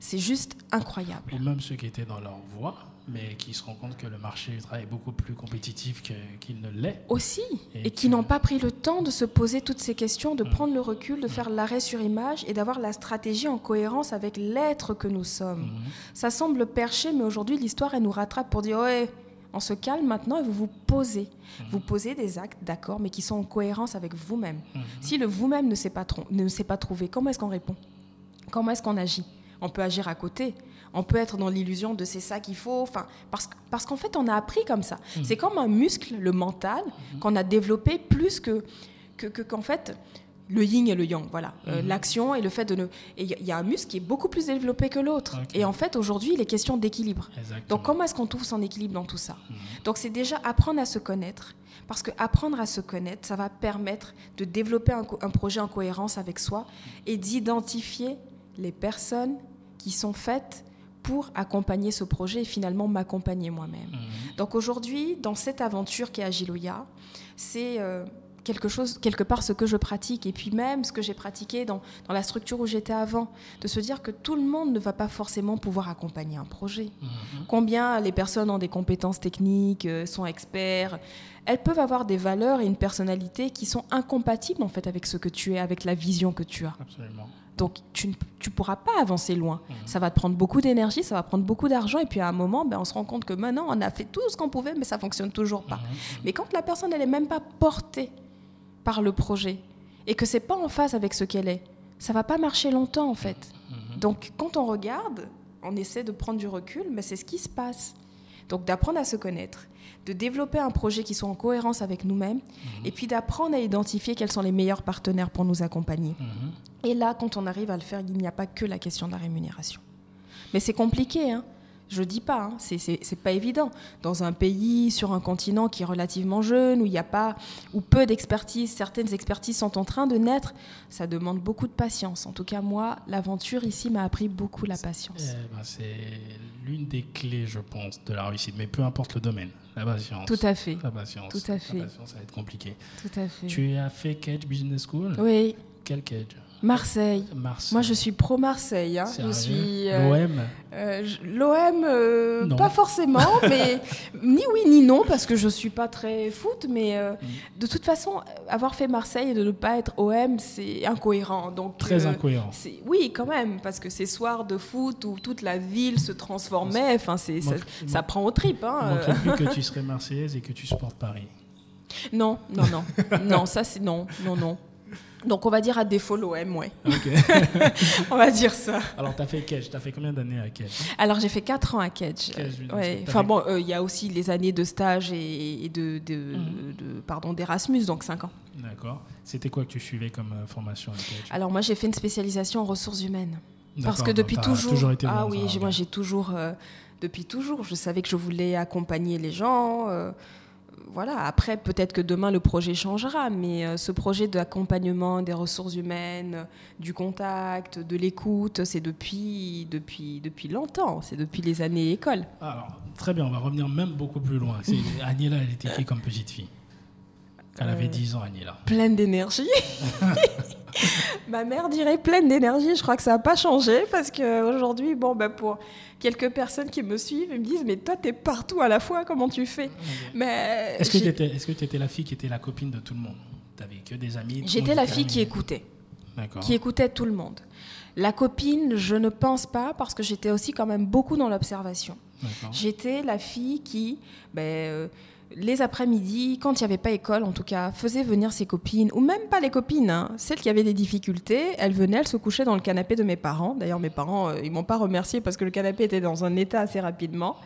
C'est juste incroyable. Ou même ceux qui étaient dans leur voie, mais qui se rendent compte que le marché du travail est beaucoup plus compétitif qu'il ne l'est. Aussi, Et et qui que- n'ont pas pris le temps de se poser toutes ces questions, de prendre le recul, de faire l'arrêt sur image et d'avoir la stratégie en cohérence avec l'être que nous sommes. Ça semble perché, mais aujourd'hui, l'histoire, elle nous rattrape pour dire Ouais, on se calme maintenant et vous vous posez. Vous posez des actes, d'accord, mais qui sont en cohérence avec vous-même. Si le vous-même ne s'est pas, tron- ne s'est pas trouvé, comment est-ce qu'on répond? Comment est-ce qu'on agit? On peut agir à côté. On peut être dans l'illusion de c'est ça qu'il faut. Enfin, parce, parce qu'en fait, on a appris comme ça. C'est comme un muscle, le mental, qu'on a développé plus que, que, que- qu'en fait le yin et le yang. Voilà, Euh, l'action et le fait de ne. Et il y a- un muscle qui est beaucoup plus développé que l'autre. Et en fait, aujourd'hui, il est question d'équilibre. Donc comment est-ce qu'on trouve son équilibre dans tout ça? Donc c'est déjà apprendre à se connaître, parce que apprendre à se connaître, ça va permettre de développer un projet en cohérence avec soi et d'identifier les personnes qui sont faites pour accompagner ce projet et finalement m'accompagner moi-même. Donc aujourd'hui, dans cette aventure qui est Agiloya, c'est euh, quelque chose, quelque part ce que je pratique et puis même ce que j'ai pratiqué dans, dans la structure où j'étais avant, de se dire que tout le monde ne va pas forcément pouvoir accompagner un projet. Combien les personnes ont des compétences techniques, euh, sont experts, elles peuvent avoir des valeurs et une personnalité qui sont incompatibles en fait avec ce que tu es, avec la vision que tu as. Absolument. Donc tu ne tu pourras pas avancer loin. Ça va te prendre beaucoup d'énergie, ça va prendre beaucoup d'argent et puis à un moment, ben, on se rend compte que maintenant on a fait tout ce qu'on pouvait, mais ça fonctionne toujours pas. Mais quand la personne elle est même pas portée par le projet et que c'est pas en phase avec ce qu'elle est, ça va pas marcher longtemps en fait. Donc quand on regarde, on essaie de prendre du recul, mais c'est ce qui se passe. Donc d'apprendre à se connaître, de développer un projet qui soit en cohérence avec nous-mêmes, et puis d'apprendre à identifier quels sont les meilleurs partenaires pour nous accompagner. Et là, quand on arrive à le faire, il n'y a pas que la question de la rémunération. Mais c'est compliqué, hein. Je dis pas, hein. c'est pas évident. Dans un pays, sur un continent qui est relativement jeune, où il n'y a pas, où peu d'expertise, certaines expertises sont en train de naître, ça demande beaucoup de patience. En tout cas, moi, l'aventure ici m'a appris beaucoup la patience. Eh ben, c'est l'une des clés, je pense, de la réussite. Mais peu importe le domaine, la patience. Tout à fait, La patience. Tout à fait. La patience, ça va être compliqué. tout à fait. Tu as fait Cage Business School? Oui, Quel Cage Marseille. Marseille. Moi, je suis pro Marseille. hein. Je suis euh, L'OM Euh, L'OM, euh, Non. pas forcément, mais ni oui ni non, parce que je suis pas très foot, mais euh, Mm. de toute façon, euh, avoir fait Marseille et de ne pas être OM, c'est incohérent. Donc, Très euh, incohérent. Oui, quand même, parce que ces soirs de foot où toute la ville se transformait, enfin, c'est ça, ça prend aux tripes. hein, euh. plus que tu serais marseillaise et que tu supportes Paris. Non, non, non, non, ça c'est non, non, non. Donc on va dire à défaut l'OM, ouais. Ok. On va dire ça. Alors, tu as fait Cage. Tu as fait combien d'années à Cage Alors j'ai fait 4 ans à Kedge. Kedge, Ouais. Enfin bon, euh, il y a aussi les années de stage et, et de, de, Mhm. de- pardon d'Erasmus, donc 5 ans. D'accord. C'était quoi que tu suivais comme euh, formation à Cage Alors moi j'ai fait une spécialisation en ressources humaines. Parce que depuis toujours, été ah oui, moi j'ai toujours, euh, depuis toujours, je savais que je voulais accompagner les gens. Voilà. Après, peut-être que demain le projet changera, mais euh, ce projet d'accompagnement des ressources humaines, euh, du contact, de l'écoute, c'est depuis, depuis, depuis longtemps. C'est depuis les années école. Alors, très bien, on va revenir même beaucoup plus loin. Agnella, elle était qui comme petite fille? Elle avait Euh, 10 ans, Agnella. pleine d'énergie. Ma mère dirait pleine d'énergie. Je crois que ça n'a pas changé parce qu'aujourd'hui, bon, bah, pour quelques personnes qui me suivent, ils me disent Mais toi, tu es partout à la fois, comment tu fais? Mais Est-ce que tu étais, la fille qui était la copine de tout le monde? Tu n'avais que des amis j'étais la fille qui écoutait, qui écoutait tout le monde. La copine, je ne pense pas parce que j'étais aussi quand même beaucoup dans l'observation. J'étais la fille qui, ben, euh, les après-midi, quand il n'y avait pas école en tout cas, faisait venir ses copines, ou même pas les copines, hein, celles qui avaient des difficultés, elles venaient, elles se couchaient dans le canapé de mes parents. D'ailleurs, mes parents, euh, ils m'ont pas remercié parce que le canapé était dans un état assez rapidement.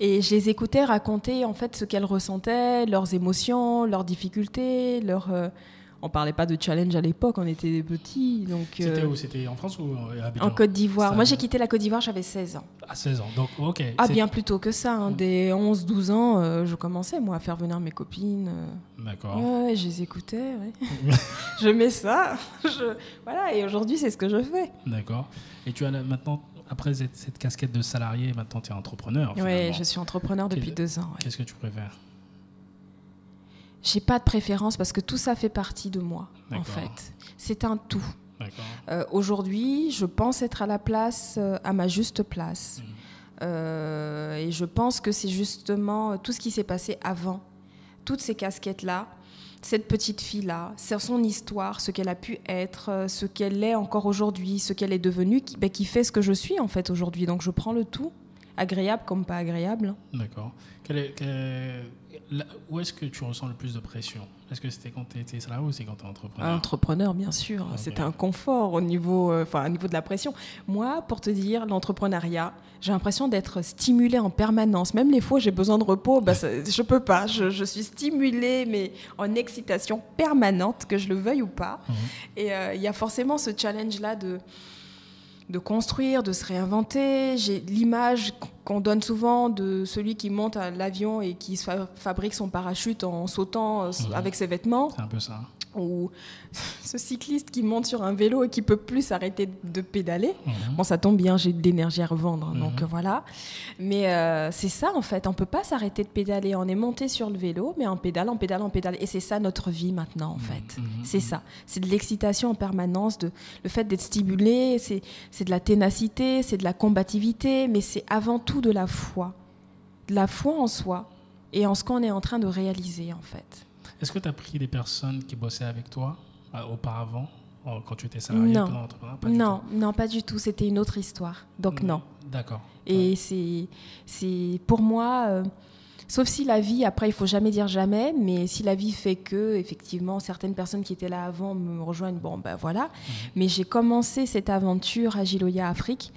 Et je les écoutais raconter en fait ce qu'elles ressentaient, leurs émotions, leurs difficultés, leurs... euh, on parlait pas de challenge à l'époque, on était petits. Donc, C'était euh, où? C'était en France ou à Abidjan? En Côte d'Ivoire. Moi, j'ai quitté la Côte d'Ivoire, j'avais 16 ans. À 16 ans. Donc, ok. Ah, bien plus tôt que ça. hein. Dès 11-12 ans, euh, je commençais, moi, à faire venir mes copines. euh. D'accord. Ouais, ouais, je les écoutais. ouais. je mets ça. je- Voilà, et aujourd'hui, c'est ce que je fais. D'accord. Et tu as maintenant, après cette, cette casquette de salarié, maintenant tu es entrepreneur. Oui, je suis entrepreneur depuis deux ans. ouais. Qu'est-ce que tu préfères? J'ai pas de préférence parce que tout ça fait partie de moi, en fait. C'est un tout. Euh, Aujourd'hui, je pense être à la place, euh, à ma juste place. Mhm. Euh, et je pense que c'est justement tout ce qui s'est passé avant, toutes ces casquettes-là, cette petite fille-là, son histoire, ce qu'elle a pu être, ce qu'elle est encore aujourd'hui, ce qu'elle est devenue, qui, ben, qui fait ce que je suis en fait aujourd'hui. Donc je prends le tout, agréable comme pas agréable. D'accord. Quel est- quel- là, où est-ce que tu ressens le plus de pression? Est-ce que c'était quand tu étais salarié ou c'est quand tu es entrepreneur? Entrepreneur, bien sûr, c'est un confort au niveau, euh, enfin, au niveau de la pression. Moi, pour te dire, l'entrepreneuriat, j'ai l'impression d'être stimulée en permanence. Même les fois où j'ai besoin de repos, bah, ça- je peux pas. Je, je suis stimulée, mais en excitation permanente, que je le veuille ou pas. Mhm. Et euh, il y a forcément ce challenge-là de de construire, de se réinventer. J'ai l'image qu'on donne souvent de celui qui monte à l'avion et qui fabrique son parachute en sautant euh, Mhm. avec ses vêtements C'est un peu ça. Ou ce cycliste qui monte sur un vélo et qui peut plus s'arrêter de pédaler. Mhm. Bon, ça tombe bien, j'ai de l'énergie à revendre, Mhm. donc euh, voilà. Mais euh, c'est ça en fait, on peut pas s'arrêter de pédaler. On est monté sur le vélo, mais on pédale, on pédale, on pédale. Et c'est ça notre vie maintenant en fait. Mhm. C'est ça. C'est de l'excitation en permanence, de, le fait d'être stimulé, c'est c'est de la ténacité, c'est de la combativité, mais c'est avant tout de la foi. De la foi en soi et en ce qu'on est en train de réaliser en fait. Est-ce que tu as pris des personnes qui bossaient avec toi euh, auparavant, euh, quand tu étais salarié Non. Pas Non, non, pas du tout. C'était une autre histoire. Donc tout. non. D'accord. Et c'est, c'est pour moi, euh, sauf si la vie, après, il faut jamais dire jamais, mais si la vie fait que, effectivement, certaines personnes qui étaient là avant me rejoignent, bon, ben voilà. Mais j'ai commencé cette aventure à Giloya Afrique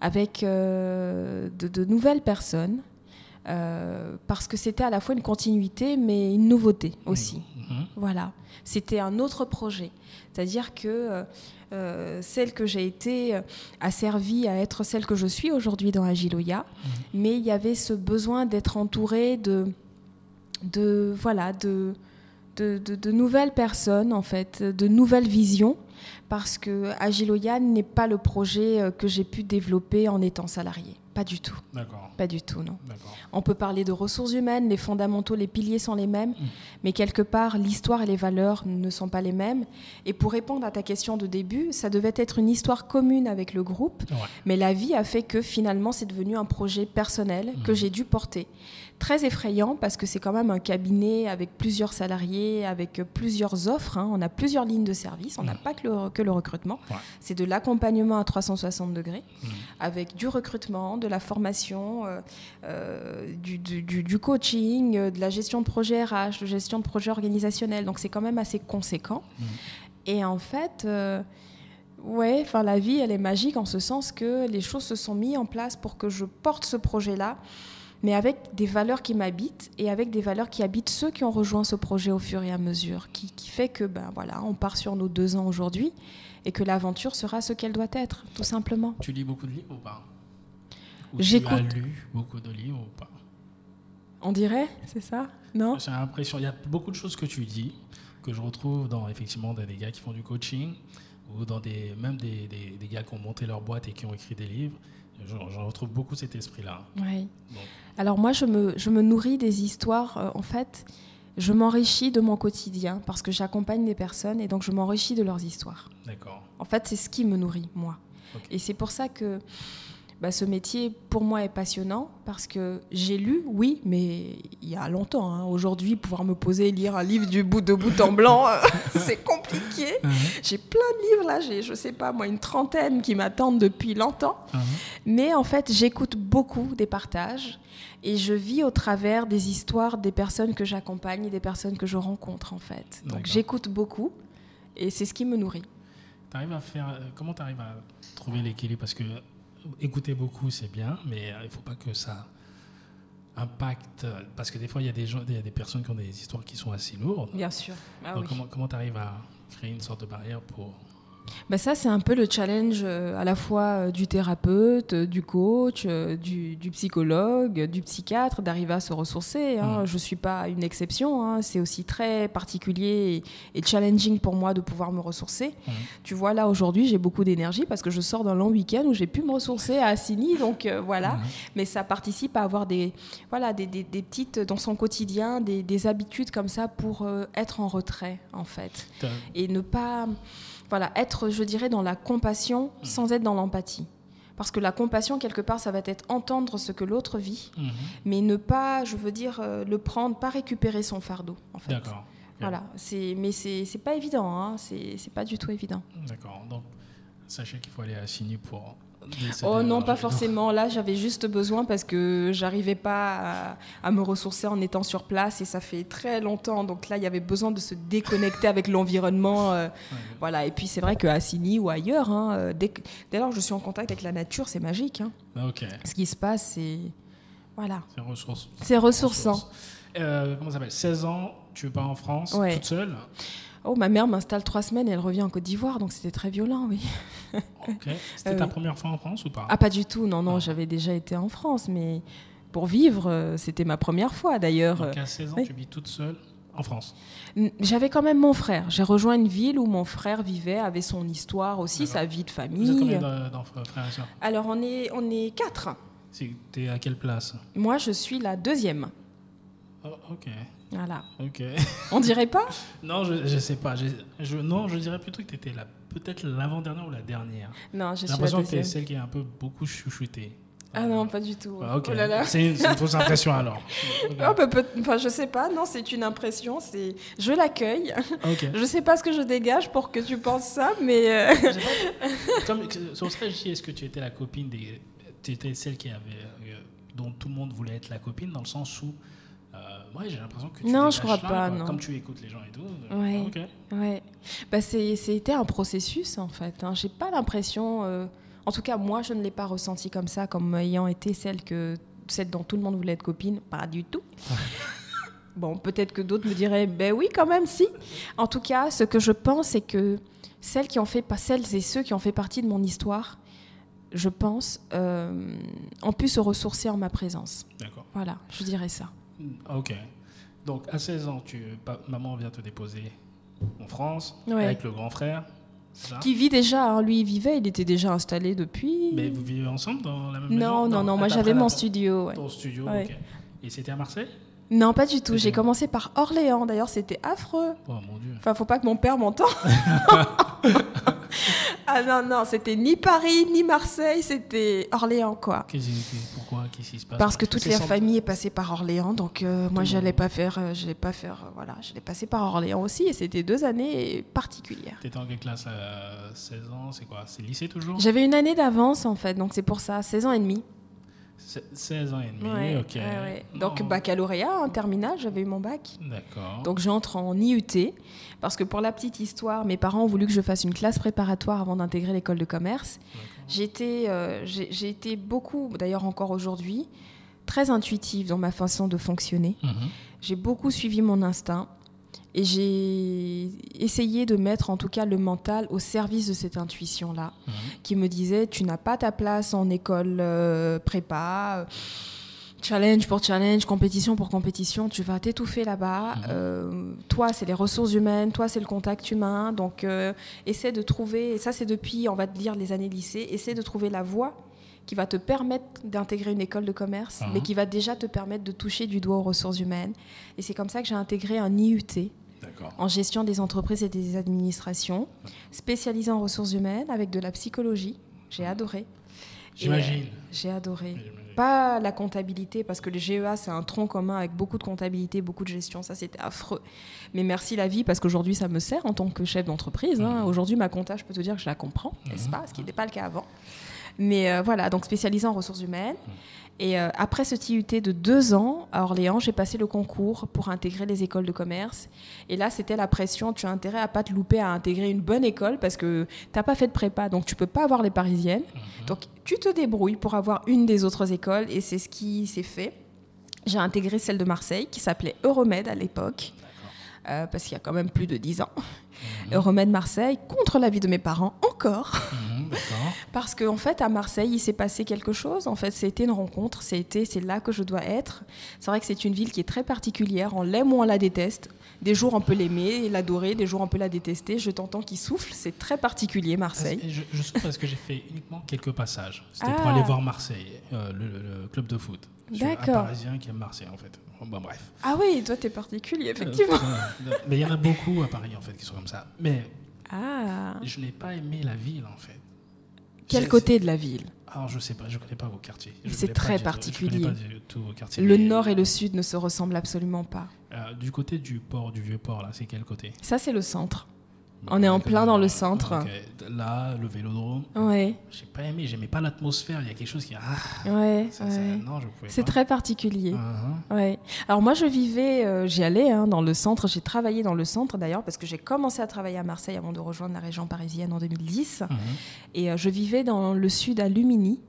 avec euh, de, de nouvelles personnes. Euh, parce que c'était à la fois une continuité mais une nouveauté aussi. Mhm. Voilà, c'était un autre projet. C'est-à-dire que euh, euh, celle que j'ai été a servi à être celle que je suis aujourd'hui dans Agiloya, mais il y avait ce besoin d'être entourée de, de voilà, de, de, de- de nouvelles personnes en fait, de nouvelles visions, parce que Agiloya n'est pas le projet euh, que j'ai pu développer en étant salarié. Pas du tout, D'accord. pas du tout, non. On peut parler de ressources humaines, les fondamentaux, les piliers sont les mêmes, Mm. mais quelque part, l'histoire et les valeurs ne sont pas les mêmes. Et pour répondre à ta question de début, ça devait être une histoire commune avec le groupe, Ouais. mais la vie a fait que finalement, c'est devenu un projet personnel que Mm. j'ai dû porter. Très effrayant parce que c'est quand même un cabinet avec plusieurs salariés, avec euh, plusieurs offres. hein. On a plusieurs lignes de service, on n'a Mm. pas que le, que le recrutement. Ouais. C'est de l'accompagnement à 360 degrés Mhm. avec du recrutement, de la formation, euh, euh, du, du- du- du coaching, euh, de la gestion de projet RH, de gestion de projet organisationnel. Donc c'est quand même assez conséquent. Mhm. Et en fait, ouais, enfin la vie, elle est magique en ce sens que les choses se sont mises en place pour que je porte ce projet-là, mais avec des valeurs qui m'habitent et avec des valeurs qui habitent ceux qui ont rejoint ce projet au fur et à mesure, qui, qui fait que ben voilà, on part sur nos deux ans aujourd'hui et que l'aventure sera ce qu'elle doit être, tout simplement. Tu lis beaucoup de livres ou pas? Ou Tu as J'écoute. lu beaucoup de livres ou pas? On dirait, c'est ça? Non? J'ai l'impression, il y a beaucoup de choses que tu dis que je retrouve dans effectivement des des gars qui font du coaching ou dans des même des, des- des gars qui ont monté leur boîte et qui ont écrit des livres. J'en j'en retrouve beaucoup cet esprit-là. Oui. Alors moi, je me, je me nourris des histoires. euh, en fait, je m'enrichis de mon quotidien parce que j'accompagne des personnes et donc je m'enrichis de leurs histoires. d'accord. En fait, c'est ce qui me nourrit, moi. Et c'est pour ça que bah, ce métier, pour moi, est passionnant parce que j'ai lu, oui, mais il y a longtemps. hein. Aujourd'hui, pouvoir me poser et lire un livre du bout de bout en blanc, c'est compliqué. J'ai plein de livres là, j'ai, je sais pas moi, une trentaine qui m'attendent depuis longtemps. Mhm. Mais en fait, j'écoute beaucoup des partages et je vis au travers des histoires des personnes que j'accompagne et des personnes que je rencontre en fait. Donc j'écoute beaucoup et c'est ce qui me nourrit. T'arrives à faire, euh, comment tu arrives à trouver l'équilibre? Parce que écouter beaucoup, c'est bien, mais euh, il ne faut pas que ça impact Parce que des fois, il y a des gens, il y a des personnes qui ont des histoires qui sont assez lourdes. Bien sûr. Ah Donc, oui. comment tu arrives à créer une sorte de barrière pour Bah ça, c'est un peu le challenge euh, à la fois euh, du thérapeute, euh, du coach, du, du psychologue, du psychiatre, d'arriver à se ressourcer. hein. Mhm. Je ne suis pas une exception. hein. C'est aussi très particulier et, et challenging pour moi de pouvoir me ressourcer. Mhm. Tu vois, là, aujourd'hui, j'ai beaucoup d'énergie parce que je sors d'un long week-end où j'ai pu me ressourcer à Assini. Donc, euh, voilà. Mhm. Mais ça participe à avoir des, voilà, des, des- des petites, dans son quotidien, des, des habitudes comme ça pour euh, être en retrait, en fait et ne pas voilà être je dirais dans la compassion Mm. sans être dans l'empathie parce que la compassion quelque part ça va être entendre ce que l'autre vit Mhm. mais ne pas je veux dire euh, le prendre pas récupérer son fardeau en fait D'accord. voilà c'est mais c'est c'est pas évident hein. c'est c'est pas du tout évident D'accord. Donc, sachez qu'il faut aller à Signy pour. Oh non pas forcément là j'avais juste besoin parce que j'arrivais pas à, à me ressourcer en étant sur place et ça fait très longtemps donc là il y avait besoin de se déconnecter avec l'environnement euh, Ouais, Voilà, et puis c'est vrai qu'à Assini ou ailleurs, hein, euh, dès, que- dès lors que je suis en contact avec la nature, c'est magique. hein. Ok. Ce qui se passe, c'est. Voilà. C'est ressource. C'est ressourçant. Euh, comment ça s'appelle? 16 ans, tu pars en France Ouais. toute seule? Oh, ma mère m'installe trois semaines et elle revient en Côte d'Ivoire, donc c'était très violent, oui. Ok. C'était Euh, ta oui. première fois en France ou pas? Ah, pas du tout, non, non, Ah. j'avais déjà été en France, mais pour vivre, euh, c'était ma première fois d'ailleurs. Donc à 16 ans, oui. tu vis toute seule en France? J'avais quand même mon frère. J'ai rejoint une ville où mon frère vivait, avait son histoire aussi, sa vie de Vous êtes famille. combien d'en- d'enfants, frères et sœurs? Alors, on est, on est quatre. T'es à quelle place? Moi, je suis la deuxième. Oh, Ok. Voilà. Ok. On dirait pas non, je, je sais pas. Je, je- non, je dirais plutôt que tu étais la, peut-être l'avant-dernière ou la dernière. Non, je J'ai suis la l'impression que tu es celle qui est un peu beaucoup chouchoutée. Ah non, pas du tout. Ah. Oh. C'est une, fausse impression alors. Oh, bah, peut- enfin, je sais pas, non, c'est une impression, c'est je l'accueille. Ok. Je sais pas ce que je dégage pour que tu penses ça, mais euh, J'ai pas- Comme, sur ce je dis, est-ce que tu étais la copine des. Tu étais celle qui avait. euh, dont tout le monde voulait être la copine, dans le sens où. Ouais, j'ai l'impression que tu. Non, je crois pas, quoi. non. Comme tu écoutes les gens et tout. euh, Ouais. Ouais, bah, c'était un processus en fait. Hein. J'ai pas l'impression, euh, en tout cas moi, je ne l'ai pas ressenti comme ça, comme ayant été celle que celle dont tout le monde voulait être copine, pas du tout. bon, peut-être que d'autres me diraient, ben oui, quand même, si. En tout cas, ce que je pense, c'est que celles qui ont fait, celles et ceux qui ont fait partie de mon histoire, je pense, euh, ont pu se ressourcer en ma présence. D'accord. Voilà, je dirais ça. Ok. Donc, à 16 ans, tu, maman vient te déposer en France Ouais. avec le grand frère. ça? Qui vit déjà, hein, lui il vivait, il était déjà installé depuis. Mais vous vivez ensemble dans la même maison? non, non, non, moi j'avais mon studio. ouais. Ton studio, Ouais. ok. Et c'était à Marseille? Non, pas du tout. J'ai commencé par Orléans. D'ailleurs, c'était affreux. Oh mon dieu. Enfin, faut pas que mon père m'entende. ah non, non, c'était ni Paris, ni Marseille, c'était Orléans, quoi. Pourquoi? Qu'est-ce qui se passe? Parce que toute la famille est passée par Orléans, donc euh, moi le j'allais monde. pas faire, euh, j'allais pas faire, euh, voilà, j'allais passer par Orléans aussi, et c'était deux années particulières. T'étais en quelle classe à 16 ans? C'est quoi? C'est lycée toujours? J'avais une année d'avance en fait, donc c'est pour ça, 16 ans et demi. Se- 16 ans et demi, Ouais, ok. ouais, ouais. Donc baccalauréat, en terminale, j'avais eu mon bac. D'accord. Donc j'entre en IUT parce que pour la petite histoire, mes parents ont voulu que je fasse une classe préparatoire avant d'intégrer l'école de commerce. J'étais, euh, j'ai j'ai été beaucoup, d'ailleurs encore aujourd'hui, très intuitive dans ma façon de fonctionner. Mhm. J'ai beaucoup suivi mon instinct et j'ai essayé de mettre en tout cas le mental au service de cette intuition-là Mhm. qui me disait tu n'as pas ta place en école euh, prépa. euh, Challenge pour challenge, compétition pour compétition, tu vas t'étouffer là-bas. Mhm. Euh, toi, c'est les ressources humaines, toi, c'est le contact humain. Donc, euh, essaie de trouver, et ça, c'est depuis, on va te dire, les années lycée, essaie de trouver la voie qui va te permettre d'intégrer une école de commerce, Mhm. mais qui va déjà te permettre de toucher du doigt aux ressources humaines. Et c'est comme ça que j'ai intégré un IUT. En gestion des entreprises et des administrations, spécialisé en ressources humaines avec de la psychologie. J'ai adoré. J'imagine. J'ai adoré. Pas la comptabilité, parce que le GEA, c'est un tronc commun avec beaucoup de comptabilité, beaucoup de gestion. Ça, c'était affreux. Mais merci la vie, parce qu'aujourd'hui, ça me sert en tant que chef d'entreprise. hein. Mhm. Aujourd'hui, ma compta, je peux te dire que je la comprends, n'est-ce Mhm. pas Ce qui n'était pas le cas avant. Mais euh, voilà, donc spécialisé en ressources humaines. Et euh, après ce TUT de deux ans à Orléans, j'ai passé le concours pour intégrer les écoles de commerce. Et là, c'était la pression. Tu as intérêt à pas te louper à intégrer une bonne école parce que t'as pas fait de prépa, donc tu peux pas avoir les parisiennes. Mhm. Donc tu te débrouilles pour avoir une des autres écoles et c'est ce qui s'est fait. j'ai intégré celle de Marseille qui s'appelait Euromed à l'époque, euh, parce qu'il y a quand même plus de 10 ans. Euromed Marseille, contre l'avis de mes parents, encore. Mhm, D'accord. Parce qu'en en fait, à Marseille, il s'est passé quelque chose. En fait, c'était une rencontre. C'était, c'est là que je dois être. C'est vrai que c'est une ville qui est très particulière. On l'aime ou on la déteste. Des jours, on peut l'aimer et l'adorer. Des jours, on peut la détester. Je t'entends qui souffle. C'est très particulier, Marseille. Je, je souffre parce que j'ai fait uniquement quelques passages. C'était pour Ah. aller voir Marseille, euh, le, le club de foot. Suis un D'accord. Parisien qui aime Marseille, en fait. Bon, bref. Ah oui, toi, t'es particulier, effectivement. Euh, mais il y en a beaucoup à Paris, en fait, qui sont comme ça. Mais Ah. je n'ai pas aimé la ville, en fait. Quel côté de la ville? Alors, je sais pas, je connais pas vos quartiers. C'est très particulier. Pas vos quartiers. Le mais, nord et le sud ne se ressemblent absolument pas. euh, du côté du port, du vieux port, là, c'est quel côté? Ça, c'est le centre. On est en plein dans le centre. Là, le vélodrome. Ouais, J'ai pas aimé, j'aimais pas l'atmosphère. Il y a quelque chose qui. Ah, ouais, ça- ça- ouais. non, je pouvais C'est pas. très particulier. Mhm. Ouais. Alors moi, je vivais, euh, j'y allais hein, dans le centre. J'ai travaillé dans le centre d'ailleurs parce que j'ai commencé à travailler à Marseille avant de rejoindre la région parisienne en 2010. Mhm. Et euh, je vivais dans le sud à Lumini,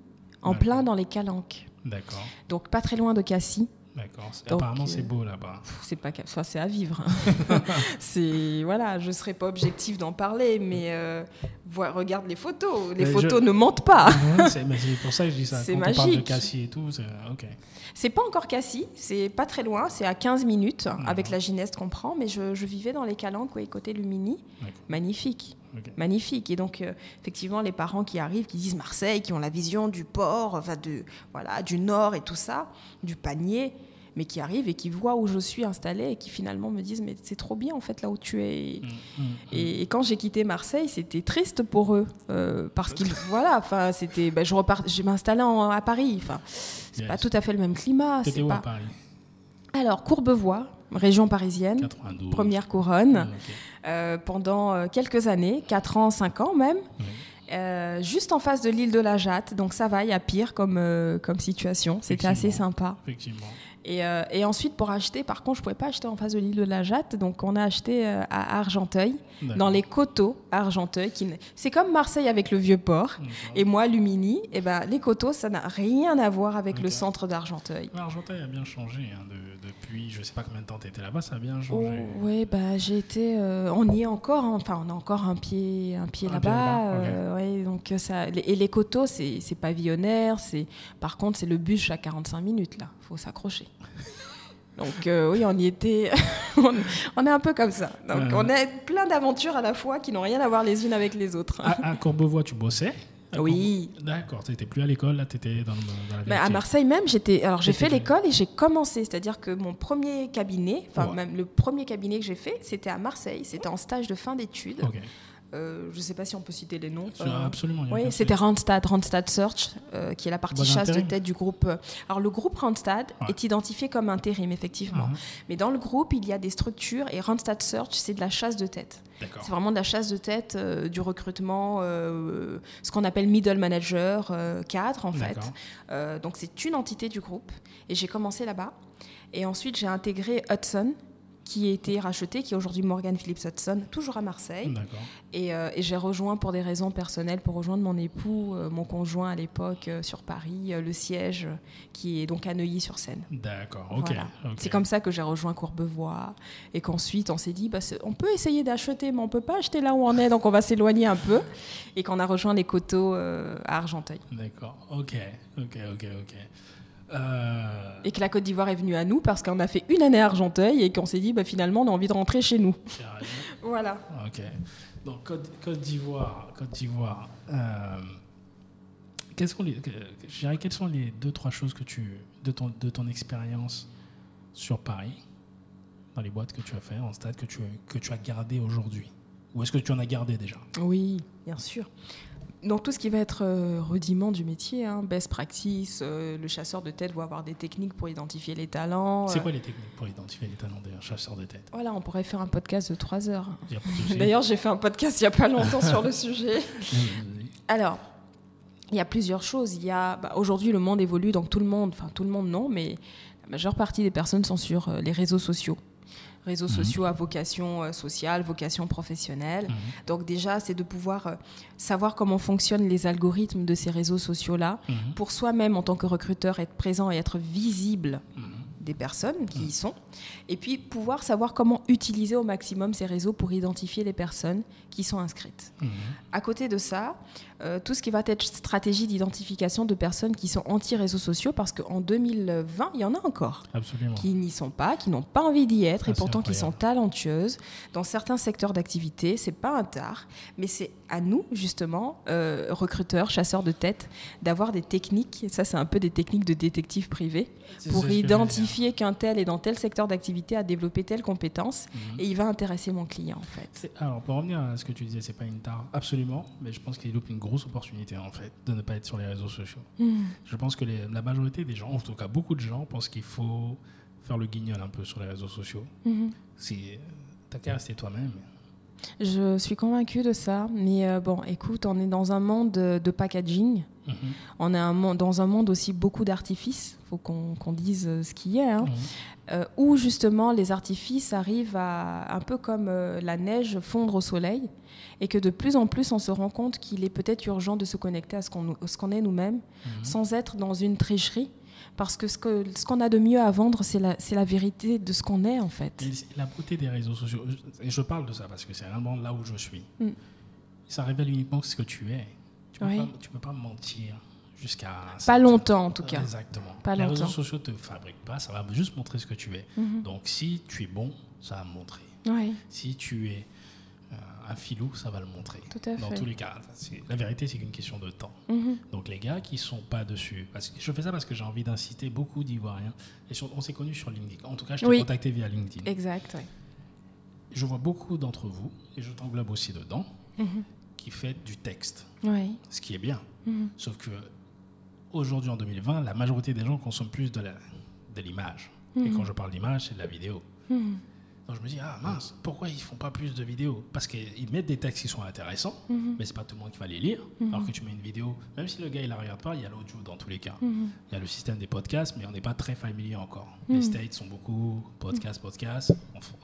en D'accord. plein dans les Calanques. D'accord, Donc pas très loin de Cassis. D'accord. Apparemment, c'est euh, beau là-bas. C'est pas, enfin, c'est à vivre. c'est voilà, je serais pas objective d'en parler, mais euh, regarde les photos. Les Mais photos je- ne mentent pas. C'est pour ça que je dis ça. C'est Quand on parle de magique. Cassis et tout, c'est ok. C'est pas encore Cassis, c'est pas très loin, c'est à 15 minutes avec la Gineste qu'on prend, mais je, je vivais dans les Calanques, ouais, côté Lumini. Magnifique. Magnifique. Et donc, euh, effectivement, les parents qui arrivent, qui disent Marseille, qui ont la vision du port, enfin, de, voilà, du nord et tout ça, du panier, mais qui arrivent et qui voient où je suis installée et qui finalement me disent Mais c'est trop bien, en fait, là où tu es. Mhm. Et, et quand j'ai quitté Marseille, c'était triste pour eux. euh, parce qu'ils, voilà, enfin, c'était. ben, je repars, je m'installais à Paris. Enfin, c'est Yes. pas tout à fait le même climat. T'étais où pas... à Paris? Alors, Courbevoie, région parisienne, 92. première couronne, Ah. Euh, pendant euh, quelques années, 4 ans, 5 ans même. Euh, juste en face de l'île de la Jatte, donc ça va, il y a pire comme, euh, comme situation. C'était assez sympa. Effectivement. Et, euh, et ensuite, pour acheter, par contre, je pouvais pas acheter en face de l'île de la Jatte, donc on a acheté euh, à Argenteuil, dans les coteaux à Argenteuil. Qui... C'est comme Marseille avec le vieux port. Et moi, Lumini, et ben, les coteaux, ça n'a rien à voir avec le centre d'Argenteuil. L'Argenteuil a bien changé hein, de- depuis, je sais pas combien de temps tu étais là-bas, ça a bien Oh, changé. ouais, bah, j'ai été. euh, on y est encore, hein, enfin, on a encore un pied, un pied là-bas. ouais, donc ça, et les coteaux, c'est pavillonnaire. c'est Par contre, c'est le bus chaque 45 minutes, là. faut s'accrocher. Donc, euh, oui, on y était. on, on est un peu comme ça. Donc, Ouais. on a plein d'aventures à la fois qui n'ont rien à voir les unes avec les autres. À, à Courbevoie, tu bossais Oui. D'accord, tu n'étais plus à l'école, là, tu étais dans, dans la Mais à. Marseille même, j'étais. Alors j'ai fait l'école et j'ai commencé, c'est-à-dire que mon premier cabinet, enfin Ouais. même le premier cabinet que j'ai fait, c'était à Marseille. C'était en stage de fin d'études. Ok. Euh, je ne sais pas si on peut citer les noms. Euh, Absolument. oui, c'était. Randstad, Randstad Search, euh, qui est la partie Bon, chasse de tête du groupe. euh, Alors le groupe Randstad Ouais. est identifié comme intérim, effectivement. Mhm. Mais dans le groupe, il y a des structures et Randstad Search, c'est de la chasse de tête. C'est vraiment de la chasse de tête, du recrutement, ce qu'on appelle middle manager, cadre en fait. Donc c'est une entité du groupe. Et j'ai commencé là-bas. Et ensuite j'ai intégré Hudson, qui a été racheté, qui est aujourd'hui Morgan Phillips Hudson, toujours à Marseille. Et, euh, et j'ai rejoint pour des raisons personnelles, pour rejoindre mon époux, euh, mon conjoint à l'époque euh, sur Paris, le siège qui est donc à Neuilly-sur-Seine. D'accord. Ok. Voilà. C'est comme ça que j'ai rejoint Courbevoie et qu'ensuite on s'est dit bah, on peut essayer d'acheter mais on peut pas acheter là où on est donc on va s'éloigner un peu et qu'on a rejoint les coteaux à Argenteuil D'accord. Ok. Ok. Ok. Ok. Euh, et que la Côte d'Ivoire est venue à nous parce qu'on a fait une année à Argenteuil et qu'on s'est dit bah, finalement on a envie de rentrer chez nous. Voilà. Ok. Donc Côte, Côte d'Ivoire, Côte d'Ivoire. Euh, quelles sont les, que- quelles sont les deux trois choses que tu de ton de ton expérience sur Paris, dans les boîtes que tu as fait en stade que tu que tu as gardé aujourd'hui, ou est-ce que tu en as gardé déjà? Oui, bien sûr. Donc tout ce qui va être euh, rudiment du métier, hein, best practice, euh, le chasseur de tête va avoir des techniques pour identifier les talents. C'est euh, quoi les techniques pour identifier les talents d'un chasseur de tête? Voilà, on pourrait faire un podcast de trois heures. D'ailleurs, j'ai fait un podcast il n'y a pas longtemps sur le sujet. Alors, il y a plusieurs choses. Il y a bah, aujourd'hui le monde évolue, donc tout le monde, enfin tout le monde non, mais la majeure partie des personnes sont sur euh, les réseaux sociaux. Réseaux Mhm. sociaux à vocation euh, sociale, vocation professionnelle. Mhm. Donc déjà, c'est de pouvoir euh, savoir comment fonctionnent les algorithmes de ces réseaux sociaux-là Mhm. pour soi-même en tant que recruteur être présent et être visible. Des personnes qui y sont, et puis pouvoir savoir comment utiliser au maximum ces réseaux pour identifier les personnes qui sont inscrites. Mhm. À côté de ça, euh, tout ce qui va être stratégie d'identification de personnes qui sont anti-réseaux sociaux, parce qu'en 2020, il y en a encore Absolument. qui n'y sont pas, qui n'ont pas envie d'y être, et c'est pourtant qui sont talentueuses dans certains secteurs d'activité. C'est pas un tard, mais c'est à nous justement, euh, recruteurs, chasseurs de tête, d'avoir des techniques. Ça, c'est un peu des techniques de détective privé pour veux identifier qu'un tel est dans tel secteur d'activité, a développé telle compétence, Mhm. et il va intéresser mon client en fait. Alors, pour revenir à ce que tu disais, c'est pas une tare, absolument, mais je pense qu'il loupe une grosse opportunité, en fait, de ne pas être sur les réseaux sociaux. Mhm. Je pense que les- la majorité des gens, en tout cas beaucoup de gens, pensent qu'il faut faire le guignol un peu sur les réseaux sociaux. Mhm. Si, T'as qu'à rester toi-même. Je suis convaincue de ça, mais euh, bon, écoute, on est dans un monde de, de packaging. Mhm. On est un dans un monde aussi beaucoup d'artifices, faut qu'on dise euh, ce qu'il y a, hein. Mhm. Euh, où justement les artifices arrivent à, un peu comme euh, la neige, fondre au soleil, et que de plus en plus on se rend compte qu'il est peut-être urgent de se connecter à ce qu'on est nous-mêmes, Mhm. sans être dans une tricherie, parce que ce qu'on a de mieux à vendre, c'est la, vérité de ce qu'on est en fait. Et la beauté des réseaux sociaux, et je parle de ça parce que c'est vraiment là où je suis. Mm. Ça révèle uniquement ce que tu es. Tu peux, Oui. pas, tu peux pas mentir jusqu'à. Pas longtemps en tout cas. Exactement. Pas Les longtemps. réseaux sociaux te fabriquent pas, ça va juste montrer ce que tu es. Mhm. Donc si tu es bon, ça va montrer. Oui, Si tu es euh, un filou, ça va le montrer. Tout à Dans fait. tous les cas, la vérité, c'est qu'une question de temps. Mhm. Donc les gars qui sont pas dessus, parce que je fais ça parce que j'ai envie d'inciter beaucoup d'Ivoiriens. Et sur- on s'est connus sur LinkedIn. En tout cas, je t'ai Oui. contacté via LinkedIn. exact. Je vois beaucoup d'entre vous, et je t'englobe aussi dedans, Mhm. Qui faites du texte, Oui. ce qui est bien. Mhm. Sauf que aujourd'hui, en 2020, la majorité des gens consomment plus de l'image. Et Mhm. quand je parle d'image, c'est de la vidéo. Mhm. Donc je me dis, ah mince, pourquoi ils font pas plus de vidéos? Parce qu'ils mettent des textes qui sont intéressants, Mhm. mais c'est pas tout le monde qui va les lire. Alors que tu mets une vidéo, même si le gars il la regarde pas, il y a l'audio dans tous les cas. Il y a le système des podcasts, mais on n'est pas très familier encore. Les States sont beaucoup podcast, podcast.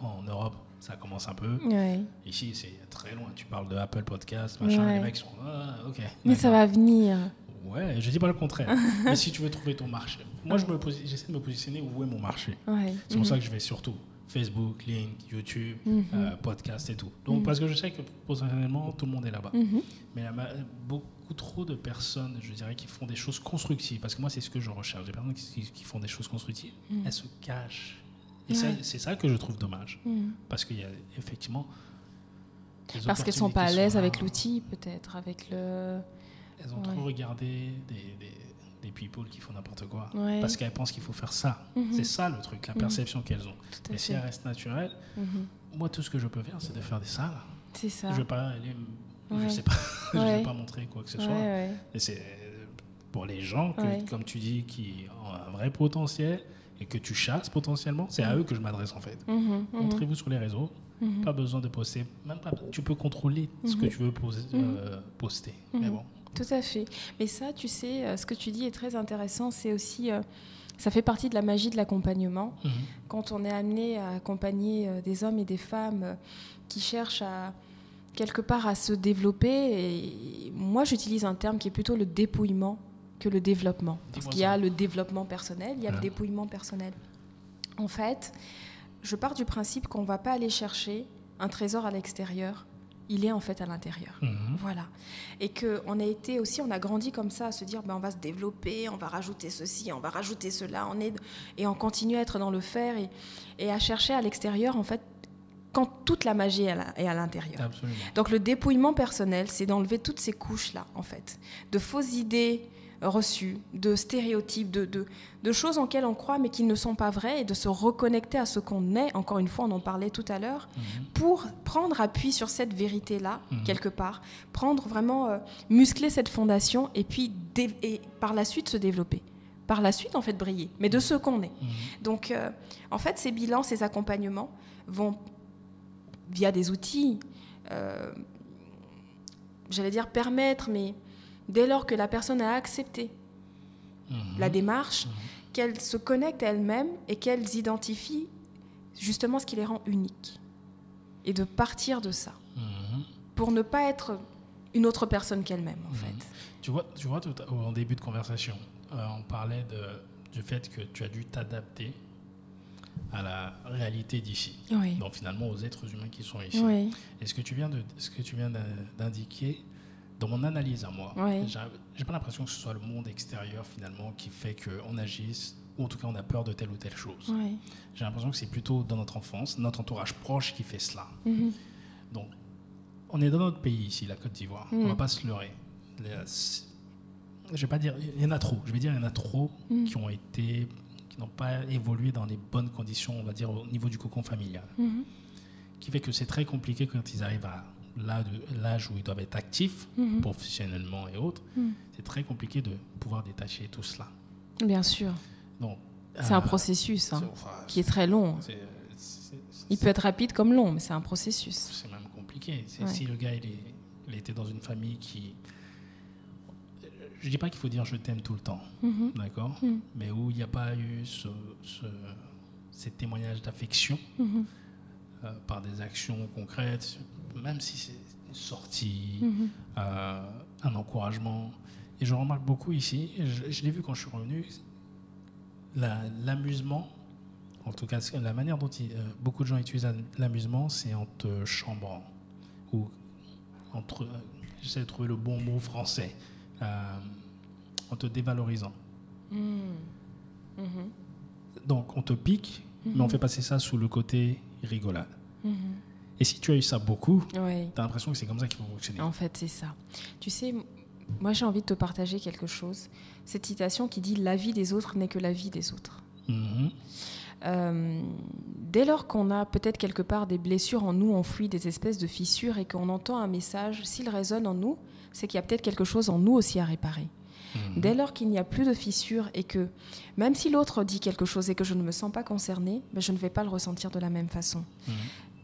En, en Europe, ça commence un peu. Ouais. Ici, c'est très loin. Tu parles de Apple Podcast, machin. Ouais. Les mecs sont, ah, ok. Mais ça va venir. Ouais, je dis pas le contraire. mais si tu veux trouver ton marché, moi, je me posi- j'essaie de me positionner où est mon marché. Ouais. C'est pour ça que je vais surtout Facebook, LinkedIn, YouTube, Mhm. euh, podcast et tout. Donc, Mhm. parce que je sais que potentiellement, tout le monde est là-bas. Mhm. Mais il y a ma- beaucoup trop de personnes, je dirais, qui font des choses constructives. Parce que moi, c'est ce que je recherche. Des personnes qui, qui font des choses constructives, Mhm. elles se cachent. Et Ouais. c'est ça que je trouve dommage. Mhm. Parce qu'il y a effectivement. Parce qu'elles sont pas à l'aise avec l'outil, peut-être, avec le. Elles ont Ouais. trop regardé des, des, des people qui font n'importe quoi. Ouais. Parce qu'elles pensent qu'il faut faire ça. Mhm. C'est ça le truc, la Mhm. perception qu'elles ont. Mais si elles restent naturelles, Mhm. moi, tout ce que je peux faire, c'est de faire des salles. C'est ça. Je vais pas aller. Je sais pas. je vais pas montrer quoi que ce soit. Et c'est pour les gens, que, comme tu dis, qui ont un vrai potentiel et que tu chasses potentiellement, c'est à eux que je m'adresse en fait. Mhm, mhm, Montrez-vous sur les réseaux. mhm. Pas besoin de poster. Même pas, tu peux contrôler ce que Mhm. tu veux poser- euh, poster. Mais Mhm. bon. Tout à fait. Mais ça, tu sais, euh, ce que tu dis est très intéressant. C'est aussi, euh, ça fait partie de la magie de l'accompagnement. Mhm. Quand on est amené à accompagner des hommes et des femmes qui cherchent à quelque part à se développer, et moi j'utilise un terme qui est plutôt le dépouillement que le développement. Parce qu'il y a le développement personnel, il y a le dépouillement personnel. En fait, je pars du principe qu'on ne va pas aller chercher un trésor à l'extérieur, il est en fait à l'intérieur. Mhm. Voilà. Et qu'on a été aussi, on a grandi comme ça, à se dire, ben, on va se développer, on va rajouter ceci, on va rajouter cela, on est, et on continue à être dans le faire et, et à chercher à l'extérieur, en fait, quand toute la magie est à l'intérieur. Donc le dépouillement personnel, c'est d'enlever toutes ces couches-là, en fait, de fausses idées reçues, de stéréotypes, de, de, de choses en lesquelles on croit mais qui ne sont pas vraies, et de se reconnecter à ce qu'on est, encore une fois, on en parlait tout à l'heure, Mhm. pour prendre appui sur cette vérité-là, Mhm. quelque part, prendre vraiment, euh, muscler cette fondation, et puis et par la suite se développer. Par la suite, en fait, briller, mais de ce qu'on est. Mhm. Donc, euh, en fait, ces bilans, ces accompagnements vont, via des outils, euh, j'allais dire permettre, mais dès lors que la personne a accepté Mhm. la démarche, Mhm. qu'elle se connecte à elle-même et qu'elle identifie justement ce qui les rend uniques. Et de partir de ça, Mhm. pour ne pas être une autre personne qu'elle-même, en fait. Tu vois, tu vois tout à- en début de conversation, euh, on parlait de, du fait que tu as dû t'adapter à la réalité d'ici. Oui. Donc finalement aux êtres humains qui sont ici. Oui. Et ce que tu viens de, ce que tu viens d'in- d'indiquer, dans mon analyse à moi, Oui. j'ai pas l'impression que ce soit le monde extérieur finalement qui fait qu'on agisse, ou en tout cas on a peur de telle ou telle chose. J'ai l'impression que c'est plutôt dans notre enfance, notre entourage proche qui fait cela. Mhm. Donc, on est dans notre pays ici, la Côte d'Ivoire. Mm. On va pas se leurrer. Je vais pas dire, il y en a trop. Je vais dire, il y en a trop Mm. qui ont été, qui n'ont pas évolué dans les bonnes conditions, on va dire, au niveau du cocon familial. Mhm. Qui fait que c'est très compliqué quand ils arrivent à l'âge où ils doivent être actifs, Mhm. professionnellement et autres. Mm. C'est très compliqué de pouvoir détacher tout cela. Bien sûr. Donc, C'est un euh, processus hein, enfin, qui est très long. Il peut être rapide comme long, mais c'est un processus. c'est même compliqué. Ouais. Si le gars il, est- il était dans une famille qui. Je dis pas qu'il faut dire je t'aime tout le temps, Mhm. d'accord. Mais où il n'y a pas eu ce, ce- ces témoignages d'affection Mhm. euh, par des actions concrètes, même si c'est une sortie, Mhm. euh, un encouragement. Et je remarque beaucoup ici, je, je l'ai vu quand je suis revenu, la- l'amusement, en tout cas la manière dont il- euh, beaucoup de gens utilisent l'amusement, c'est en te chambrant. Ou entre, euh, j'essaie de trouver le bon mot français, en te dévalorisant. Mhm. Mhm. Donc on te pique, mais on fait passer ça sous le côté rigolade. Et si tu as eu ça beaucoup, Oui. tu as l'impression que c'est comme ça qu'il faut fonctionner. En fait, c'est ça. Tu sais, moi j'ai envie de te partager quelque chose. Cette citation qui dit La vie des autres n'est que la vie des autres. Mhm. Euh, dès lors qu'on a peut-être quelque part des blessures en nous enfouies, des espèces de fissures, et qu'on entend un message, s'il résonne en nous, c'est qu'il y a peut-être quelque chose en nous aussi à réparer. Mhm. Dès lors qu'il n'y a plus de fissures et que même si l'autre dit quelque chose et que je ne me sens pas concernée, ben, je ne vais pas le ressentir de la même façon. Mhm.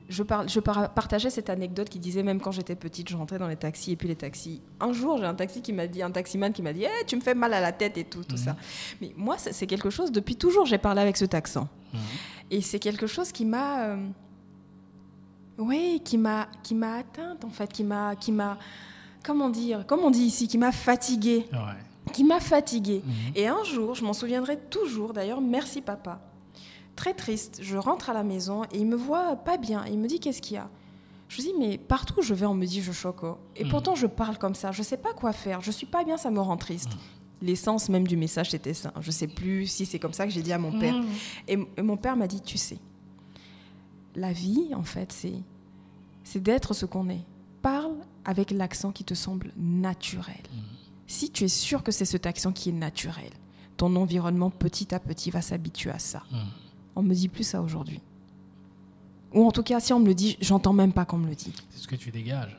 Je, parle, je par- partageais cette anecdote qui disait même quand j'étais petite, je rentrais dans les taxis et puis les taxis. Un jour, j'ai un taxi qui m'a dit, un taximan qui m'a dit, Eh, tu me fais mal à la tête et tout, tout Mhm. ça. Mais moi, c'est quelque chose. Depuis toujours, j'ai parlé avec cet accent. Mhm. Et c'est quelque chose qui m'a, euh, oui, qui m'a, qui m'a atteinte en fait, qui m'a, qui m'a, comment dire, comment on dit ici, qui m'a fatiguée, Ouais. qui m'a fatiguée. Mhm. Et un jour, je m'en souviendrai toujours. D'ailleurs, merci papa. Très triste. Je rentre à la maison et il me voit pas bien. Il me dit qu'est-ce qu'il y a? Je lui dis mais partout où je vais, on me dit je choque. oh. Et Mhm. pourtant, je parle comme ça. Je sais pas quoi faire. Je suis pas bien, ça me rend triste. L'essence même du message, c'était ça. Je sais plus si c'est comme ça que j'ai dit à mon père. Mhm. Et, et mon père m'a dit, tu sais, la vie, en fait, c'est, c'est d'être ce qu'on est. Parle avec l'accent qui te semble naturel. Si tu es sûr que c'est cet accent qui est naturel, ton environnement petit à petit va s'habituer à ça. On me dit plus ça aujourd'hui. Ou en tout cas, si on me le dit, j'entends même pas qu'on me le dit. C'est ce que tu dégages.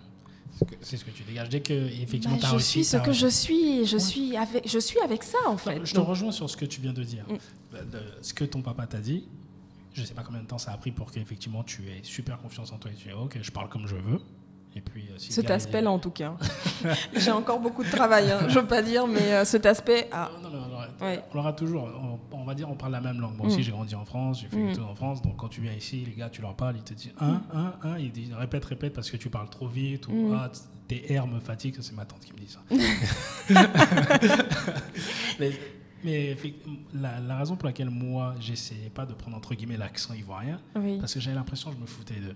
C'est ce que- que tu dégages. Dès que, effectivement, Bah, je suis ce que je suis, je Ouais. suis avec, je suis avec ça en Non, fait. je te Donc, rejoins sur ce que tu viens de dire. Mm. De- ce que ton papa t'a dit, je ne sais pas combien de temps ça a pris pour qu'effectivement tu aies super confiance en toi et tu dis ok, je parle comme je veux. Et puis, euh, si cet aspect-là, en tout cas. J'ai encore beaucoup de travail, hein, je veux pas dire, mais euh, cet aspect, ah, dit- Non, non, non, non, Ouais. on l'aura toujours. On, on va dire, on parle la même langue. Moi Mm. aussi, j'ai grandi en France, j'ai fait Mm. tout en France. Donc, quand tu viens ici, les gars, tu leur parles, ils te disent un, un, un. Ils disent répète, répète parce que tu parles trop vite. Ou Mm. ah, tes R me fatiguent. C'est ma tante qui me dit ça. mais la, la raison pour laquelle moi, j'essayais pas de prendre entre guillemets l'accent ivoirien, oui. parce que j'avais l'impression que je me foutais d'eux.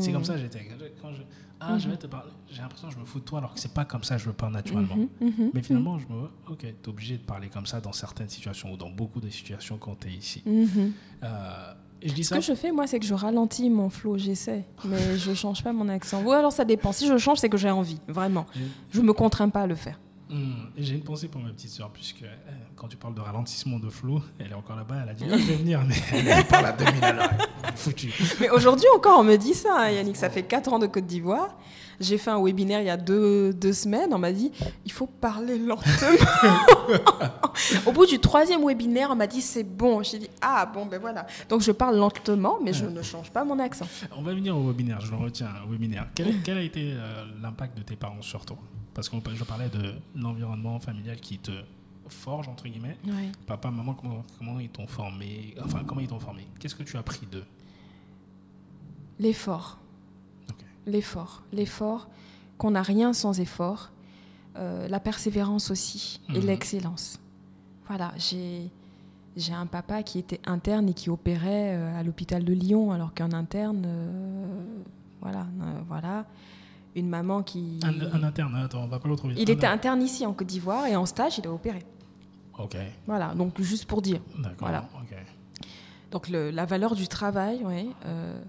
C'est comme ça que j'étais. Quand je, ah, je vais te parler. J'ai l'impression que je me fous de toi alors que c'est pas comme ça que je le parle naturellement. Mhm, Mais finalement, je me dis, ok, t'es obligé de parler comme ça dans certaines situations ou dans beaucoup de situations quand t'es ici. Euh, et je dis Ce ça. que je fais, moi, c'est que je ralentis mon flow, j'essaie, mais je change pas mon accent. Ou alors ça dépend. Si je change, c'est que j'ai envie, vraiment. Je me contrains pas à le faire. Hum, J'ai une pensée pour ma petite soeur, puisque euh, quand tu parles de ralentissement de flow, elle est encore là-bas, elle a dit Ah, Je vais venir, mais elle parle à 2000 à l'heure. Mais aujourd'hui encore, on me dit ça, hein, Yannick. Ça fait 4 ans de Côte d'Ivoire. J'ai fait un webinaire il y a deux, deux semaines. On m'a dit il faut parler lentement. Au bout du troisième webinaire, on m'a dit c'est bon. J'ai dit ah bon, ben voilà. Donc je parle lentement, mais je ne change pas mon accent. On va venir au webinaire, je le retiens, au webinaire. Quel, quel a été euh, l'impact de tes parents sur toi? Parce que je parlais de l'environnement familial qui te forge, entre guillemets. Papa, maman, comment, comment ils t'ont formé? Enfin, comment ils t'ont formé? Qu'est-ce que tu as appris d'eux? L'effort. L'effort. L'effort, qu'on n'a rien sans effort. Euh, la persévérance aussi. Et Mhm. l'excellence. Voilà, j'ai. J'ai un papa qui était interne et qui opérait euh, à l'hôpital de Lyon, alors qu'un interne, euh, voilà, euh, voilà. Une maman qui. Un, un interne, attends, on va pas l'autre Il était interne ici en Côte d'Ivoire et en stage, il a opéré. Ok, Voilà, donc juste pour dire. d'accord. Voilà. ok. Donc le- la valeur du travail, oui. euh,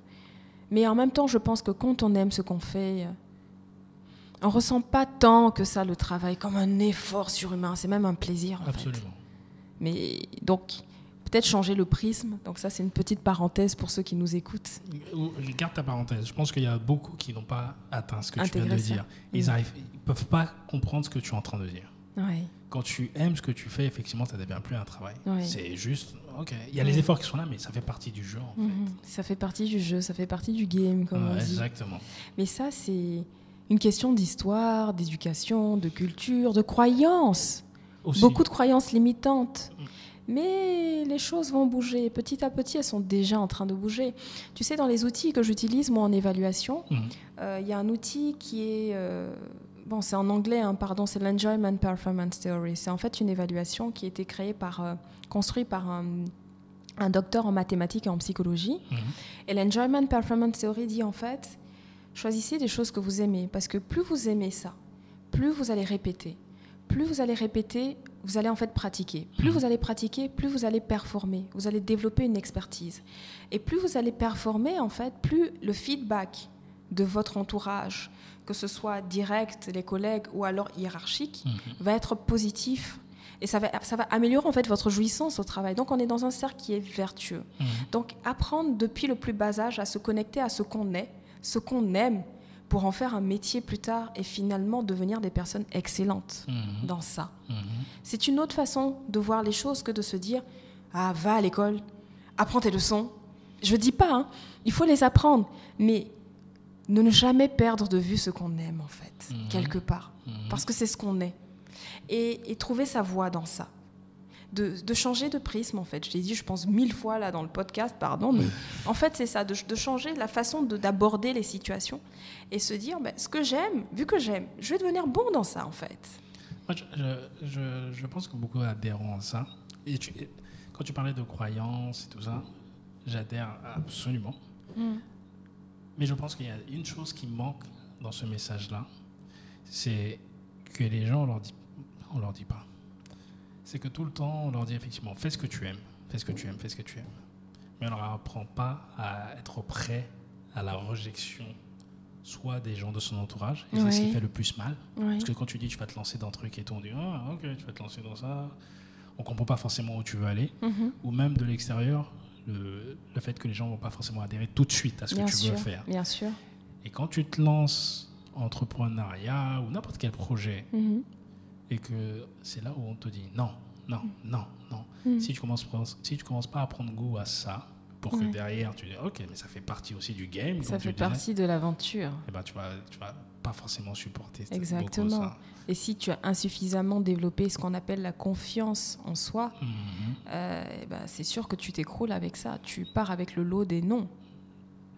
mais en même temps, je pense que quand on aime ce qu'on fait, euh, on ressent pas tant que ça le travail comme un effort surhumain. C'est même un plaisir. En fait. Absolument. Mais donc peut-être changer le prisme. Donc ça, c'est une petite parenthèse pour ceux qui nous écoutent. Garde ta parenthèse. Je pense qu'il y a beaucoup qui n'ont pas atteint ce que tu viens de ça. dire. Ils Mm. ils peuvent pas comprendre ce que tu es en train de dire. Ouais. Quand tu aimes ce que tu fais, effectivement, ça ne devient plus un travail. Ouais. C'est juste, ok. Il y a les efforts qui sont là, mais ça fait partie du jeu, en fait. Mhm. Ça fait partie du jeu, ça fait partie du game, comme on dit. exactement. Mais ça, c'est une question d'histoire, d'éducation, de culture, de croyance. Aussi, Beaucoup de croyances limitantes. Mm. Mais les choses vont bouger. Petit à petit, elles sont déjà en train de bouger. Tu sais, dans les outils que j'utilise, moi, en évaluation, Mhm. euh, il y a un outil qui est... euh, bon, c'est en anglais, hein, pardon, c'est l'Enjoyment Performance Theory. C'est en fait une évaluation qui a été créée par... euh, construite par un, un docteur en mathématiques et en psychologie. Mhm. Et l'Enjoyment Performance Theory dit en fait, choisissez des choses que vous aimez, parce que plus vous aimez ça, plus vous allez répéter. Plus vous allez répéter, vous allez en fait pratiquer. Plus Mhm. vous allez pratiquer, plus vous allez performer. Vous allez développer une expertise. Et plus vous allez performer, en fait, plus le feedback de votre entourage, que ce soit direct, les collègues ou alors hiérarchique, Mhm. va être positif. Et ça va, ça va améliorer en fait votre jouissance au travail. Donc on est dans un cercle qui est vertueux. Mhm. Donc apprendre depuis le plus bas âge à se connecter à ce qu'on est, ce qu'on aime, pour en faire un métier plus tard et finalement devenir des personnes excellentes Mhm. dans ça. C'est une autre façon de voir les choses que de se dire Ah, va à l'école, apprends tes leçons. Je dis pas, hein, il faut les apprendre, mais ne jamais perdre de vue ce qu'on aime en fait, Mhm. quelque part, Mhm. parce que c'est ce qu'on est. Et, et trouver sa voie dans ça. De, de changer de prisme, en fait. Je l'ai dit, je pense, mille fois là dans le podcast, pardon, mais en fait, c'est ça, de, de changer la façon de- d'aborder les situations et se dire, ben, ce que j'aime, vu que j'aime, je vais devenir bon dans ça, en fait. Moi, je, je- je- pense que beaucoup adhérent à ça. Et tu- quand tu parlais de croyances et tout ça, j'adhère absolument. Mais je pense qu'il y a une chose qui manque dans ce message-là, c'est que les gens, on leur dit, on leur dit pas. C'est que tout le temps, on leur dit effectivement, fais ce que tu aimes, fais ce que tu aimes, fais ce que tu aimes. Mais on leur apprend pas à être prêt à la rejection, soit des gens de son entourage, et c'est ce qui fait le plus mal. Parce que quand tu dis tu vas te lancer dans un truc et tout, on dit ah ok tu vas te lancer dans ça, on comprend pas forcément où tu veux aller, Mhm. ou même de l'extérieur, le, le fait que les gens vont pas forcément adhérer tout de suite à ce Bien que tu sûr, veux faire. bien sûr. Et quand tu te lances en entrepreneuriat ou n'importe quel projet, Mhm. et que c'est là où on te dit non, non, non, non. Mhm. Si tu commences si tu commences pas à prendre goût à ça, pour que derrière tu dis ok mais ça fait partie aussi du game, Ça fait disais, partie de l'aventure. eh ben tu vas tu vas pas forcément supporter beaucoup Exactement. ça. Et si tu as insuffisamment développé ce qu'on appelle la confiance en soi, euh, ben, c'est sûr que tu t'écroules avec ça. Tu pars avec le lot des non,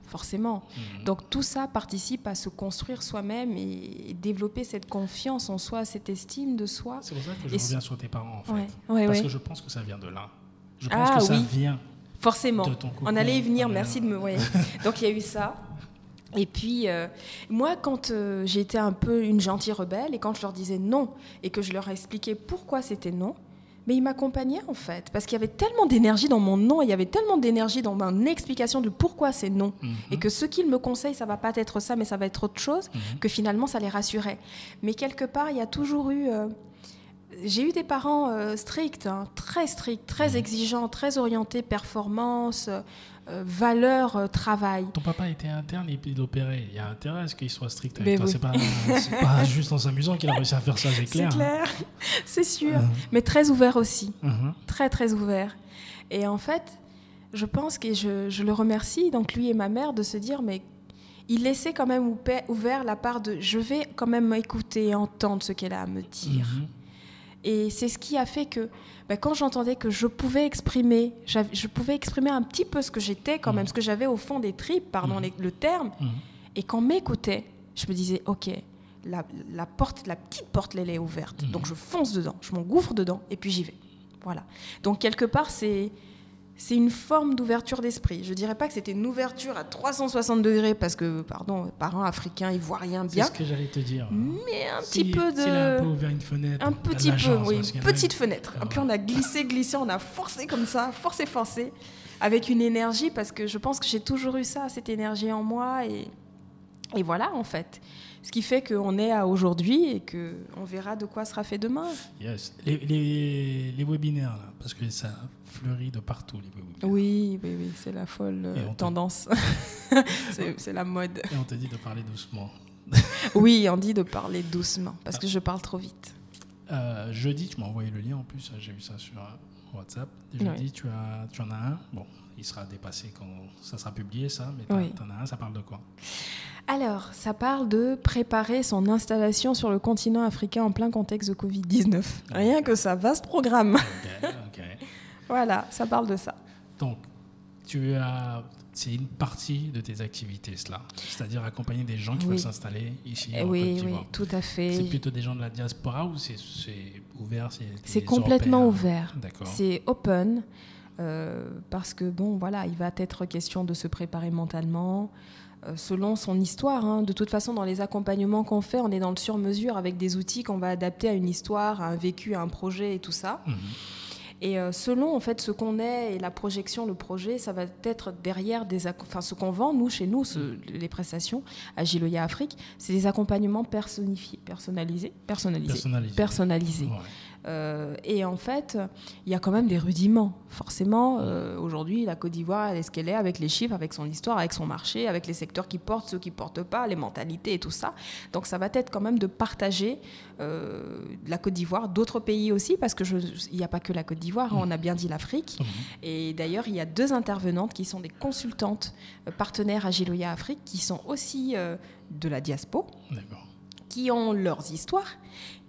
forcément. Mhm. Donc tout ça participe à se construire soi-même et, développer cette confiance en soi, cette estime de soi. C'est pour ça que je Et reviens sur tes parents, en fait. Ouais, ouais, Parce ouais. que je pense que ça vient de là. Je pense Ah, que ça oui. vient Forcément. de ton cocon On allait y venir, familial. merci de me voyer. Donc il y a eu ça. Et puis, euh, moi, quand euh, été un peu une gentille rebelle, et quand je leur disais non, et que je leur expliquais pourquoi c'était non, mais ils m'accompagnaient en fait. Parce qu'il y avait tellement d'énergie dans mon non, il y avait tellement d'énergie dans mon explication de pourquoi c'est non. Mhm. Et que ce qu'ils me conseillent, ça va pas être ça, mais ça va être autre chose, Mhm. que finalement, ça les rassurait. Mais quelque part, il y a toujours eu... euh, j'ai eu des parents euh, stricts, hein, très stricts, très Mhm. exigeants, très orientés performance, euh, valeur, euh, travail. Ton papa était interne et puis il opérait. Il y a intérêt à ce qu'il soit strict avec Mais toi. oui. C'est pas, juste en s'amusant qu'il a réussi à faire ça, c'est C'est clair. clair, c'est sûr. Mhm. Mais très ouvert aussi, Mhm. très très ouvert. Et en fait, je pense que je, je le remercie, donc lui et ma mère, de se dire, mais il laissait quand même ouvert la part de, je vais quand même écouter et entendre ce qu'elle a à me dire. Mhm. Et c'est ce qui a fait que ben, quand j'entendais que je pouvais exprimer, je pouvais exprimer un petit peu ce que j'étais quand même, Mhm. ce que j'avais au fond des tripes, pardon les- le terme, Mhm. et qu'on m'écoutait, je me disais, ok, la, la porte, la petite porte, elle est ouverte, donc je fonce dedans, je m'engouffre dedans, et puis j'y vais. Voilà. Donc quelque part, c'est c'est une forme d'ouverture d'esprit. Je dirais pas que c'était une ouverture à 360 degrés parce que, pardon, parents africains, ils voient rien C'est bien. ce que j'allais te dire. Mais un Si- petit peu de. s'il a un peu ouvert une fenêtre. Un petit peu, chance, oui, une petite fenêtre. Ah Et puis on a glissé, glissé, on a forcé comme ça, forcé, forcé, avec une énergie, parce que je pense que j'ai toujours eu ça, cette énergie en moi. Et, et voilà, en fait. Ce qui fait qu'on est à aujourd'hui et qu'on verra de quoi sera fait demain. Yes. Les, les, les webinaires, là, parce que ça fleurit de partout, les. Oui, oui, oui, c'est la folle euh, tendance. c'est la mode. Et on te dit de parler doucement. Oui, on dit de parler doucement, parce que je parle trop vite. Euh, jeudi, tu m'as envoyé le lien en plus, j'ai vu ça sur euh, WhatsApp. Jeudi, Oui. tu, as, tu en as un. Bon, il sera dépassé quand ça sera publié, ça, mais Oui. tu en as un, ça parle de quoi? Alors, ça parle de préparer son installation sur le continent africain en plein contexte de Covid-19. Rien que ça, vaste programme. Voilà, ça parle de ça. Donc, tu as. C'est une partie de tes activités, cela. C'est-à-dire accompagner des gens qui Oui. veulent s'installer ici Eh en Côte oui, oui, tout à C'est fait. plutôt des gens de la diaspora ou c'est c'est ouvert C'est C'est complètement Européens ouvert. D'accord. C'est open. euh, parce que, bon, voilà, il va être question de se préparer mentalement, euh, selon son histoire. hein. De toute façon, dans les accompagnements qu'on fait, on est dans le sur-mesure avec des outils qu'on va adapter à une histoire, à un vécu, à un projet et tout ça. Mhm. Et euh, selon en fait ce qu'on est et la projection, le projet, ça va être derrière des, enfin ce qu'on vend nous chez nous, ce- les prestations à Giloya Afrique, c'est des accompagnements personnifiés, personnalisés, personnalisés, Personnalisé. personnalisés. Ouais. Euh, et en fait, il y a quand même des rudiments. Forcément, euh, aujourd'hui, la Côte d'Ivoire, elle est ce qu'elle est avec les chiffres, avec son histoire, avec son marché, avec les secteurs qui portent, ceux qui portent pas, les mentalités et tout ça. Donc, ça va être quand même de partager euh, la Côte d'Ivoire, d'autres pays aussi, parce que je- il n'y a pas que la Côte d'Ivoire, hein, on a bien dit l'Afrique. Mhm. Et d'ailleurs, il y a deux intervenantes qui sont des consultantes partenaires à Giloya Afrique, qui sont aussi de la diaspora qui ont leurs histoires,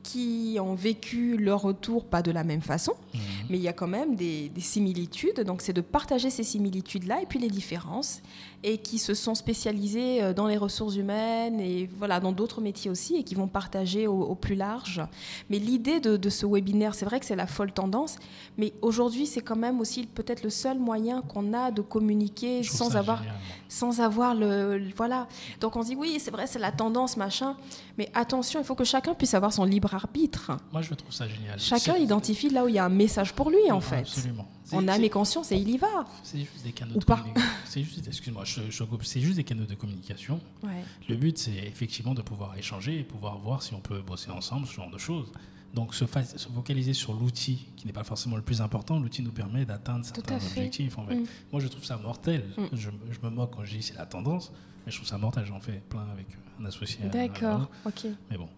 qui ont vécu leur retour pas de la même façon, Mhm. mais il y a quand même des, des similitudes. Donc c'est de partager ces similitudes-là et puis les différences, et qui se sont spécialisés euh, dans les ressources humaines et voilà dans d'autres métiers aussi, et qui vont partager au, au plus large. Mais l'idée de, de ce webinaire, c'est vrai que c'est la folle tendance, mais aujourd'hui c'est quand même aussi peut-être le seul moyen qu'on a de communiquer sans avoir génial, sans avoir le, le- voilà. Donc on se dit oui, c'est vrai, c'est la tendance machin, mais attention, il faut que chacun puisse avoir son libre arbitre. Moi, je trouve ça génial. Chacun identifie là où il y a un message pour lui en fait. Absolument. A c'est- mes consciences et il y va. C'est juste des canaux Ou de pas. communication. C'est juste, excuse-moi, je, je coupe. C'est juste des canaux de communication. Ouais. Le but, c'est effectivement de pouvoir échanger et pouvoir voir si on peut bosser ensemble, ce genre de choses. Donc, se, focaliser sur l'outil, qui n'est pas forcément le plus important, l'outil nous permet d'atteindre certains objectifs. en fait. Mm. Moi, je trouve ça mortel. Mm. Je, je me moque quand je dis c'est la tendance, mais je trouve ça mortel. J'en fais plein avec un associé. D'accord. Ok. Mais bon.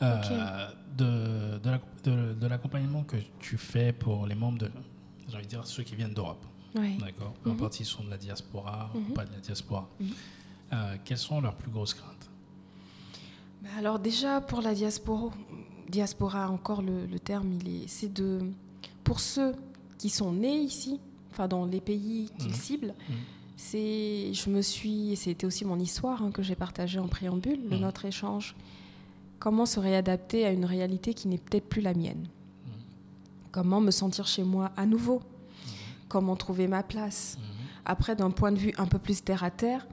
Euh, de, de, la- de- de l'accompagnement que tu fais pour les membres de, j'ai envie de dire, ceux qui viennent d'Europe, Ouais. d'accord Peu Mhm. importe s'ils sont de la diaspora Mhm. ou pas de la diaspora. Mhm. Euh, quelles sont leurs plus grosses craintes? Bah alors déjà pour la diaspora, diaspora encore le, le terme, il est, c'est de pour ceux qui sont nés ici, enfin dans les pays qu'ils Mhm. ciblent. Mhm. C'est, je me suis, c'était aussi mon histoire hein, que j'ai partagée en préambule de Mhm. notre échange. Comment se réadapter à une réalité qui n'est peut-être plus la mienne Mhm. Comment me sentir chez moi à nouveau? Comment trouver ma place? Mhm. Après, d'un point de vue un peu plus terre à terre,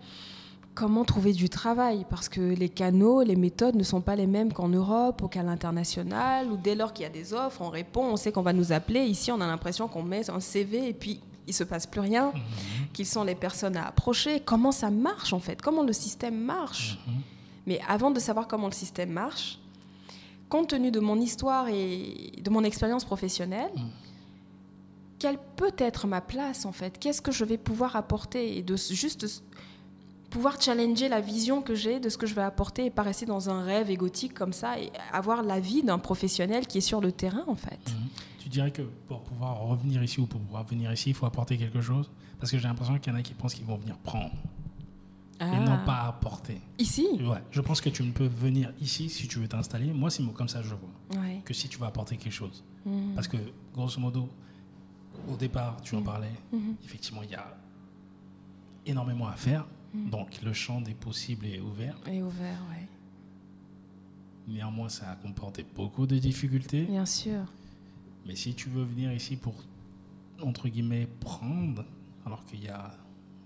comment trouver du travail? Parce que les canaux, les méthodes ne sont pas les mêmes qu'en Europe ou qu'à l'international, ou dès lors qu'il y a des offres, on répond, on sait qu'on va nous appeler. Ici, on a l'impression qu'on met un CV et puis il se passe plus rien. Mhm. Qu'ils sont les personnes à approcher Comment ça marche en fait? Comment le système marche? Mhm. mais avant de savoir comment le système marche, compte tenu de mon histoire et de mon expérience professionnelle, Mm. quelle peut être ma place en fait? Qu'est-ce que je vais pouvoir apporter Et de juste pouvoir challenger la vision que j'ai de ce que je vais apporter et pas rester dans un rêve égotique comme ça et avoir la vie d'un professionnel qui est sur le terrain en fait? Mhm. Tu dirais que pour pouvoir revenir ici ou pour pouvoir venir ici, il faut apporter quelque chose? Parce que j'ai l'impression qu'il y en a qui pensent qu'ils vont venir prendre et Ah. non pas apporter. Ici Ouais, je pense que tu ne peux venir ici si tu veux t'installer. Moi, c'est comme ça que je vois. Ouais. Que si tu vas apporter quelque chose. Mhm. Parce que, grosso modo, au départ, tu en parlais, Mhm. effectivement, il y a énormément à faire. Donc, le champ des possibles est ouvert. Et ouvert, ouais. Néanmoins, ça a comporté beaucoup de difficultés. Bien sûr. Mais si tu veux venir ici pour, entre guillemets, prendre, alors qu'il y a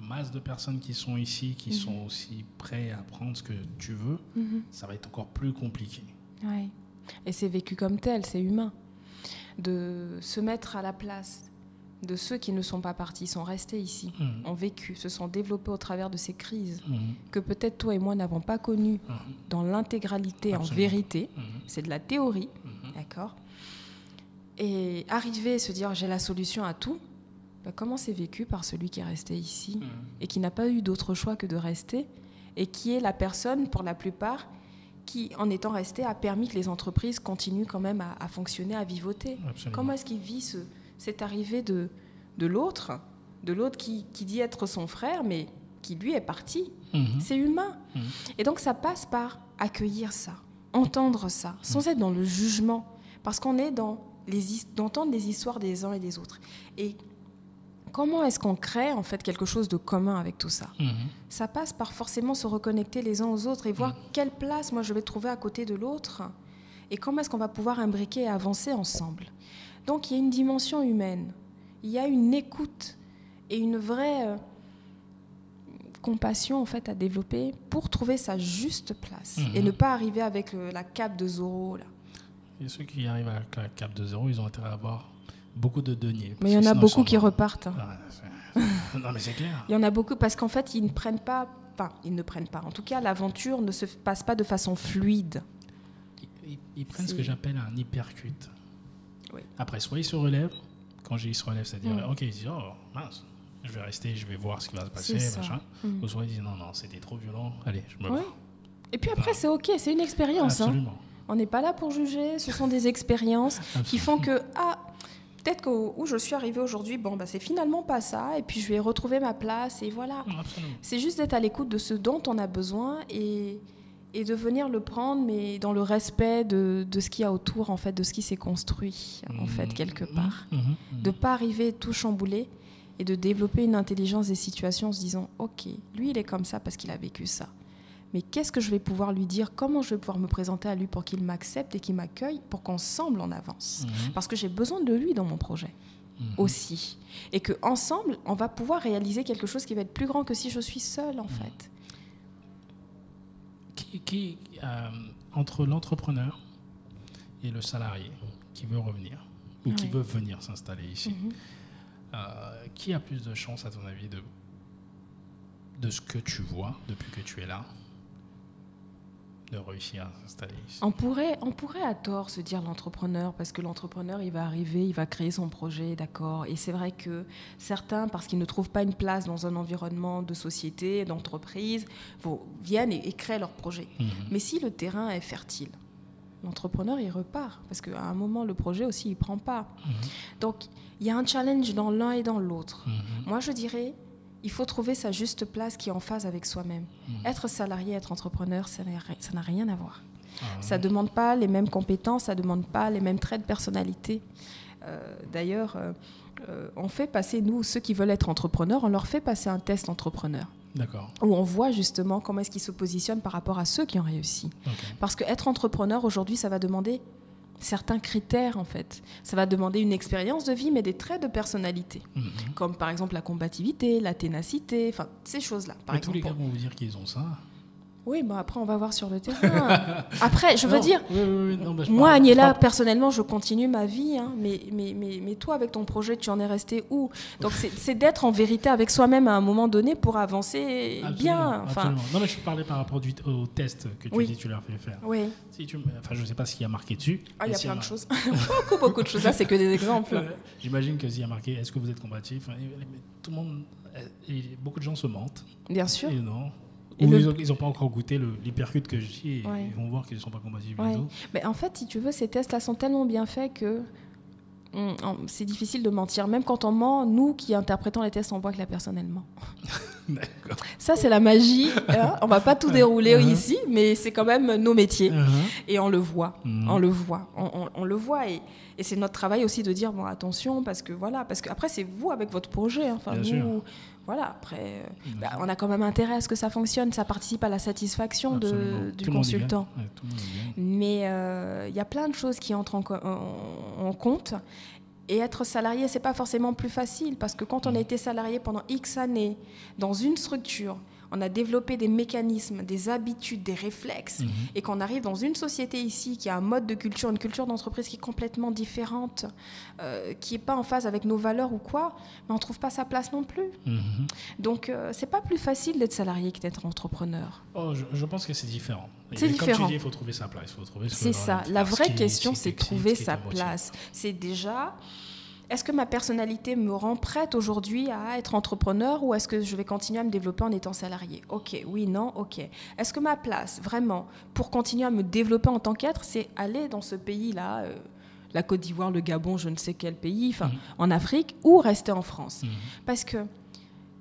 masse de personnes qui sont ici, qui sont aussi prêts à prendre ce que tu veux, ça va être encore plus compliqué. Ouais. Et c'est vécu comme tel, c'est humain. De se mettre à la place de ceux qui ne sont pas partis, sont restés ici, Mhm. ont vécu, se sont développés au travers de ces crises Mhm. que peut-être toi et moi n'avons pas connues Mhm. dans l'intégralité, en vérité. Mhm. C'est de la théorie, Mhm. d'accord? Et arriver, se dire j'ai la solution à tout, ben, comment c'est vécu par celui qui est resté ici Mhm. et qui n'a pas eu d'autre choix que de rester et qui est la personne, pour la plupart, qui, en étant resté, a permis que les entreprises continuent quand même à, à fonctionner, à vivoter? Absolument. Comment est-ce qu'il vit ce, cette arrivée de, de l'autre, de l'autre qui, qui dit être son frère, mais qui lui est parti? Mhm. C'est humain. Mhm. Et donc ça passe par accueillir ça, entendre ça, sans être dans le jugement, parce qu'on est dans les d'entendre les histoires des uns et des autres. Et comment est-ce qu'on crée en fait quelque chose de commun avec tout ça Mhm. ça passe par forcément se reconnecter les uns aux autres et voir quelle place moi je vais trouver à côté de l'autre et comment est-ce qu'on va pouvoir imbriquer et avancer ensemble. Donc il y a une dimension humaine, il y a une écoute et une vraie euh, compassion en fait à développer pour trouver sa juste place Mhm. et ne pas arriver avec le- la cape de Zorro là. Et ceux qui arrivent à la cap de zéro, ils ont intérêt à avoir beaucoup de deniers. Mais il y en a beaucoup qui repartent. hein. Non, mais c'est clair. Il y en a beaucoup parce qu'en fait ils ne prennent pas, enfin ils ne prennent pas. En tout cas l'aventure ne se passe pas de façon fluide. Ils, prennent ce que j'appelle un hypercute. Oui. Après, soit ils se relèvent. Quand j'ai ils se relèvent, c'est-à-dire, Mm. ok, ils disent, oh mince, je vais rester, je vais voir ce qui va se passer, machin. Mm. Ou soit ils disent, non, non, c'était trop violent, allez, je me Oui. Et puis après, c'est OK, c'est une expérience. hein. On n'est pas là pour juger, ce sont des expériences qui font que, ah, peut-être que où je suis arrivée aujourd'hui, bon, bah, c'est finalement pas ça, et puis je vais retrouver ma place, et voilà. C'est juste d'être à l'écoute de ce dont on a besoin et, et de venir le prendre, mais dans le respect de, de ce qu'il y a autour, en fait, de ce qui s'est construit, en fait, Mhm. quelque part. Mhm, mhm. De pas arriver tout chamboulé et de développer une intelligence des situations en se disant ok lui il est comme ça parce qu'il a vécu ça mais qu'est-ce que je vais pouvoir lui dire? Comment je vais pouvoir me présenter à lui pour qu'il m'accepte et qu'il m'accueille pour qu'ensemble on avance? Mhm, parce que j'ai besoin de lui dans mon projet mhm. aussi. Et que ensemble on va pouvoir réaliser quelque chose qui va être plus grand que si je suis seule en fait. Qui, qui, euh, entre l'entrepreneur et le salarié qui veut revenir ou qui veut venir s'installer ici, Mhm. euh, qui a plus de chances, à ton avis, de, de ce que tu vois depuis que tu es là, de réussir à s'installer ici On pourrait, on pourrait à tort se dire l'entrepreneur, parce que l'entrepreneur, il va arriver, il va créer son projet, d'accord. Et c'est vrai que certains, parce qu'ils ne trouvent pas une place dans un environnement de société, d'entreprise, viennent et, et créent leur projet. Mhm. Mais si le terrain est fertile, l'entrepreneur, il repart, parce qu'à un moment, le projet aussi, il prend pas. Mhm. Donc, il y a un challenge dans l'un et dans l'autre. Mhm. Moi, je dirais, il faut trouver sa juste place qui est en phase avec soi-même. Mhm. Être salarié, être entrepreneur, ça n'a rien à voir. Ah, Ça ne demande pas les mêmes compétences, ça ne demande pas les mêmes traits de personnalité. Euh, D'ailleurs, euh, euh, on fait passer, nous, ceux qui veulent être entrepreneurs, on leur fait passer un test entrepreneur, D'accord. où on voit justement comment est-ce qu'ils se positionnent par rapport à ceux qui ont réussi. Parce que être entrepreneur aujourd'hui, ça va demander certains critères en fait. Ça va demander une expérience de vie, mais des traits de personnalité, Mhm. comme par exemple la combativité, la ténacité, enfin ces choses-là. Par Mais tous les gars vont vous dire qu'ils ont ça. Oui, bon après on va voir sur le terrain. après, je veux Non, dire, oui, oui, oui, non, bah, je Moi, Agnella, parle- personnellement, je continue ma vie, hein, mais, mais, mais, mais toi, avec ton projet, tu en es resté où? Donc, c'est d'être en vérité avec soi-même à un moment donné pour avancer Absolument, bien. Enfin, absolument. Non, mais je parlais par rapport du- au test que tu Oui. dis tu leur fais faire. oui. Si tu, enfin, je sais pas ce qu'il y a marqué dessus. Ah, il y a s'il plein de choses. beaucoup, beaucoup de choses. Là, c'est que des exemples. J'imagine que s'il y a marqué est-ce que vous êtes combatif, tout le monde, et beaucoup de gens se mentent. Bien sûr. Et non. Ou le- ils n'ont pas encore goûté l'hypercute que dis et Ouais. ils vont voir qu'ils ne sont pas combatifs Ouais. Mais en fait, si tu veux, ces tests-là sont tellement bien faits que c'est difficile de mentir. Même quand on ment, nous qui interprétons les tests, on voit que la personne, elle ment. D'accord. Ça, c'est la magie. hein. On va pas tout dérouler Uh-huh. ici, mais c'est quand même nos métiers. Uh-huh. Et on le voit. Mhm. On le voit. On, on- on le voit. Et, et c'est notre travail aussi de dire bon, attention, parce que voilà. Parce que après, c'est vous avec votre projet. hein. Enfin, Bien nous, sûr. Voilà. Après, euh, bah, on a quand même intérêt à ce que ça fonctionne. Ça participe à la satisfaction de- du Tout consultant. Ouais. Mais euh, il y a plein de choses qui entrent en, en- en compte. Et être salarié, c'est pas forcément plus facile parce que quand on a été salarié pendant X années dans une structure, on a développé des mécanismes, des habitudes, des réflexes, Mhm. et qu'on arrive dans une société ici qui a un mode de culture, une culture d'entreprise qui est complètement différente, euh, qui n'est pas en phase avec nos valeurs ou quoi, mais on trouve pas sa place non plus. Mhm. Donc euh, c'est pas plus facile d'être salarié que d'être entrepreneur. Oh, je, je pense que c'est différent. C'est Comme différent. tu dis, il faut trouver sa place. il faut trouver ce C'est ça. La vraie qui- question, c'est trouver sa place. C'est déjà, est-ce que ma personnalité me rend prête aujourd'hui à être entrepreneur ou est-ce que je vais continuer à me développer en étant salarié? Ok, oui, non, ok. Est-ce que ma place, vraiment, pour continuer à me développer en tant qu'être, c'est aller dans ce pays-là euh, la Côte d'Ivoire, le Gabon, je ne sais quel pays, enfin Mhm. en Afrique, ou rester en France? Mhm. Parce que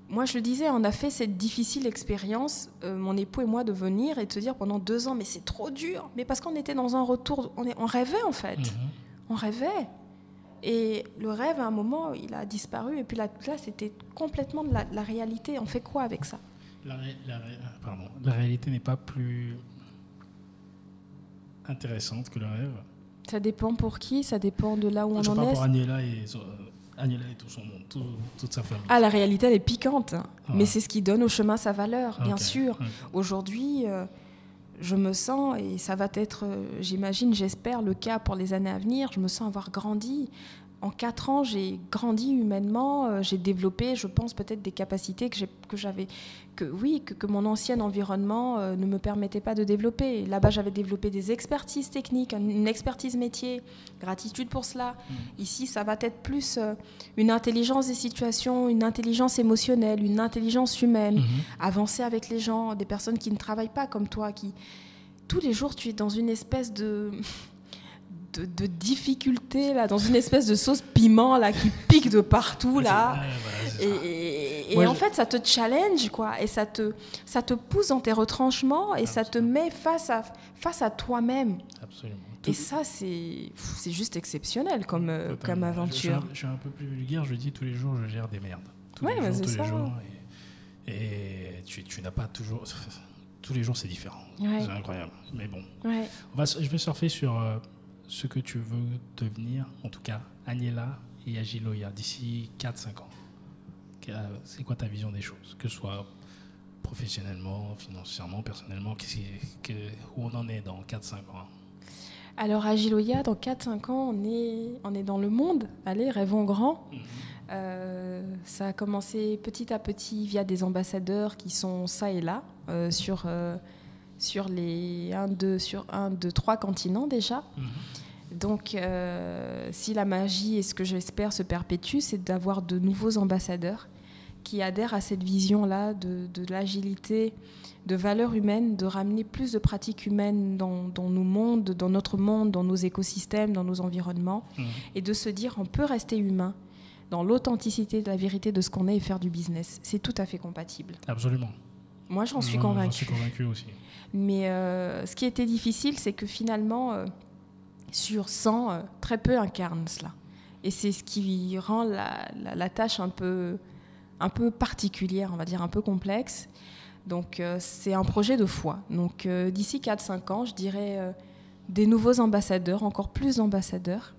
moi, je le disais, on a fait cette difficile expérience, euh, mon époux et moi, de venir et de se dire pendant deux ans, mais c'est trop dur. Mais parce qu'on était dans un retour, on, est- on rêvait en fait. Mhm. On rêvait. Et le rêve, à un moment, il a disparu. Et puis là, là c'était complètement de la, de la réalité. On fait quoi avec ça? La, ré- la ré- euh, pardon. la réalité n'est pas plus intéressante que le rêve. Ça dépend pour qui, ça dépend de là où on Je en est. pour Agnella et, son- Agnella et tout son monde, tout- toute sa famille. Ah, la réalité, elle est piquante. Ouais. Mais c'est ce qui donne au chemin sa valeur, bien Ok. sûr. Ok. Aujourd'hui, euh, je me sens, et ça va être, euh, j'imagine, j'espère, le cas pour les années à venir, je me sens avoir grandi. En quatre ans, j'ai grandi humainement, euh, j'ai développé, je pense, peut-être des capacités que que j'avais, que oui, que, que mon ancien environnement euh, ne me permettait pas de développer. Là-bas, j'avais développé des expertises techniques, une expertise métier, gratitude pour cela. Ici, ça va être plus euh, une intelligence des situations, une intelligence émotionnelle, une intelligence humaine Mhm. avancer avec les gens, des personnes qui ne travaillent pas comme toi, qui tous les jours tu es dans une espèce de de, de difficulté là, dans une espèce de sauce piment là qui pique de partout là. Ouais, voilà, c'est Et, ça. et- et Moi, en je- fait, ça te challenge, quoi, et ça te, ça te pousse dans tes retranchements, et ça te met face à, face à toi-même. Absolument. Et ça, c'est, juste exceptionnel comme, euh, comme aventure. Je, suis un- je suis un peu plus vulgaire, je dis tous les jours, je gère des merdes. Tous Ouais, les jours, c'est tous ça. les jours. Et, et tu, tu n'as pas toujours. Tous les jours, c'est différent. Ouais. C'est incroyable. Mais bon, Ouais. on va, je vais surfer sur euh, ce que tu veux devenir, en tout cas, Agnella et Agiloya, d'ici 4-5 ans. Euh, C'est quoi ta vision des choses Que ce soit professionnellement, financièrement, personnellement, qui- que- où on en est dans 4-5 ans? Alors, à Giloya, dans 4-5 ans, on est, on est dans le monde. Allez, rêvons grand. Euh, ça a commencé petit à petit via des ambassadeurs qui sont ça et là, euh, sur, euh, sur les 1, 2, sur un, deux, trois continents déjà. Donc, euh, si la magie et ce que j'espère se perpétue, c'est d'avoir de nouveaux ambassadeurs qui adhèrent à cette vision-là de, de l'agilité, de valeurs humaines, de ramener plus de pratiques humaines dans, dans nos mondes, dans notre monde, dans nos écosystèmes, dans nos environnements, Mhm. et de se dire on peut rester humain dans l'authenticité de la vérité de ce qu'on est et faire du business. C'est tout à fait compatible. Absolument. Moi, j'en suis J'en convaincue. suis convaincu aussi. Mais euh, ce qui était difficile, c'est que finalement, euh, sur 100, euh, très peu incarnent cela. Et c'est ce qui rend la, tâche un peu, particulière, on va dire un peu complexe. Donc euh, c'est un projet de foi. Donc euh, d'ici 4-5 ans, je dirais des nouveaux ambassadeurs, encore plus d'ambassadeurs,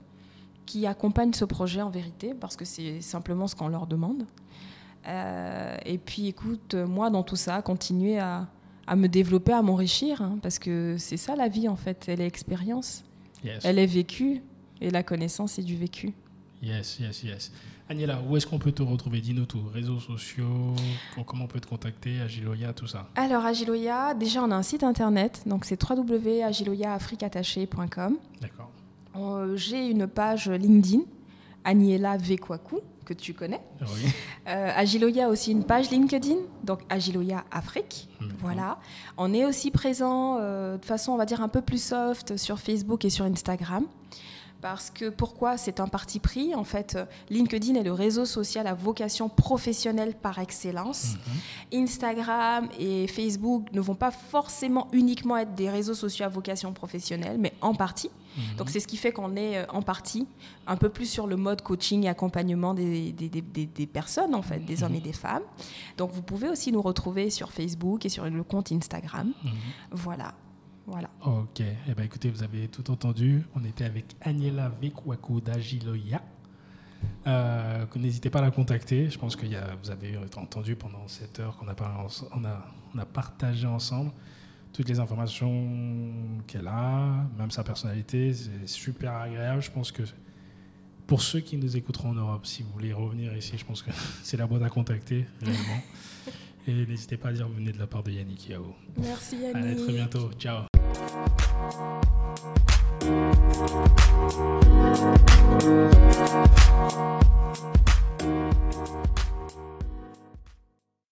qui accompagnent ce projet en vérité, parce que c'est simplement ce qu'on leur demande. Et puis écoute, moi dans tout ça, continuer à, me développer, à m'enrichir, hein, parce que c'est ça la vie en fait, elle est expérience, Yes. elle est vécue, et la connaissance c'est du vécu. Yes, yes, yes. Agnella, où est-ce qu'on peut te retrouver? Dis-nous tout. Réseaux sociaux, comment on peut te contacter, Agiloya, tout ça. Alors Agiloya, déjà on a un site internet, donc c'est www.agiloyaafricattaché.com. D'accord. Euh, J'ai une page LinkedIn, Aniela Vekwaku, que tu connais. Oui. Euh, Agiloya a aussi une page LinkedIn, donc Agiloya Afrique. D'accord. Voilà. On est aussi présent euh, de façon, on va dire, un peu plus soft sur Facebook et sur Instagram. Parce que pourquoi c'est un parti pris En fait, LinkedIn est le réseau social à vocation professionnelle par excellence. Mhm. Instagram et Facebook ne vont pas forcément uniquement être des réseaux sociaux à vocation professionnelle, mais en partie. Mhm. Donc c'est ce qui fait qu'on est euh, en partie un peu plus sur le mode coaching et accompagnement des, des- des- des- des personnes, en fait, des hommes et des femmes. Donc vous pouvez aussi nous retrouver sur Facebook et sur le compte Instagram. Mhm. Voilà. Voilà. Ok, eh ben, écoutez, vous avez tout entendu. On était avec Agnella Vekwaku d'Agiloya. Euh, N'hésitez pas à la contacter. Je pense que y a- vous avez entendu pendant cette heure qu'on a, on a, on a partagé ensemble toutes les informations qu'elle a, même sa personnalité. C'est super agréable. Je pense que pour ceux qui nous écouteront en Europe, si vous voulez revenir ici, je pense que c'est la boîte à contacter, réellement. Et n'hésitez pas à dire que vous venez de la part de Yannick Yao. Merci Yannick. À très bientôt. Ciao. We'll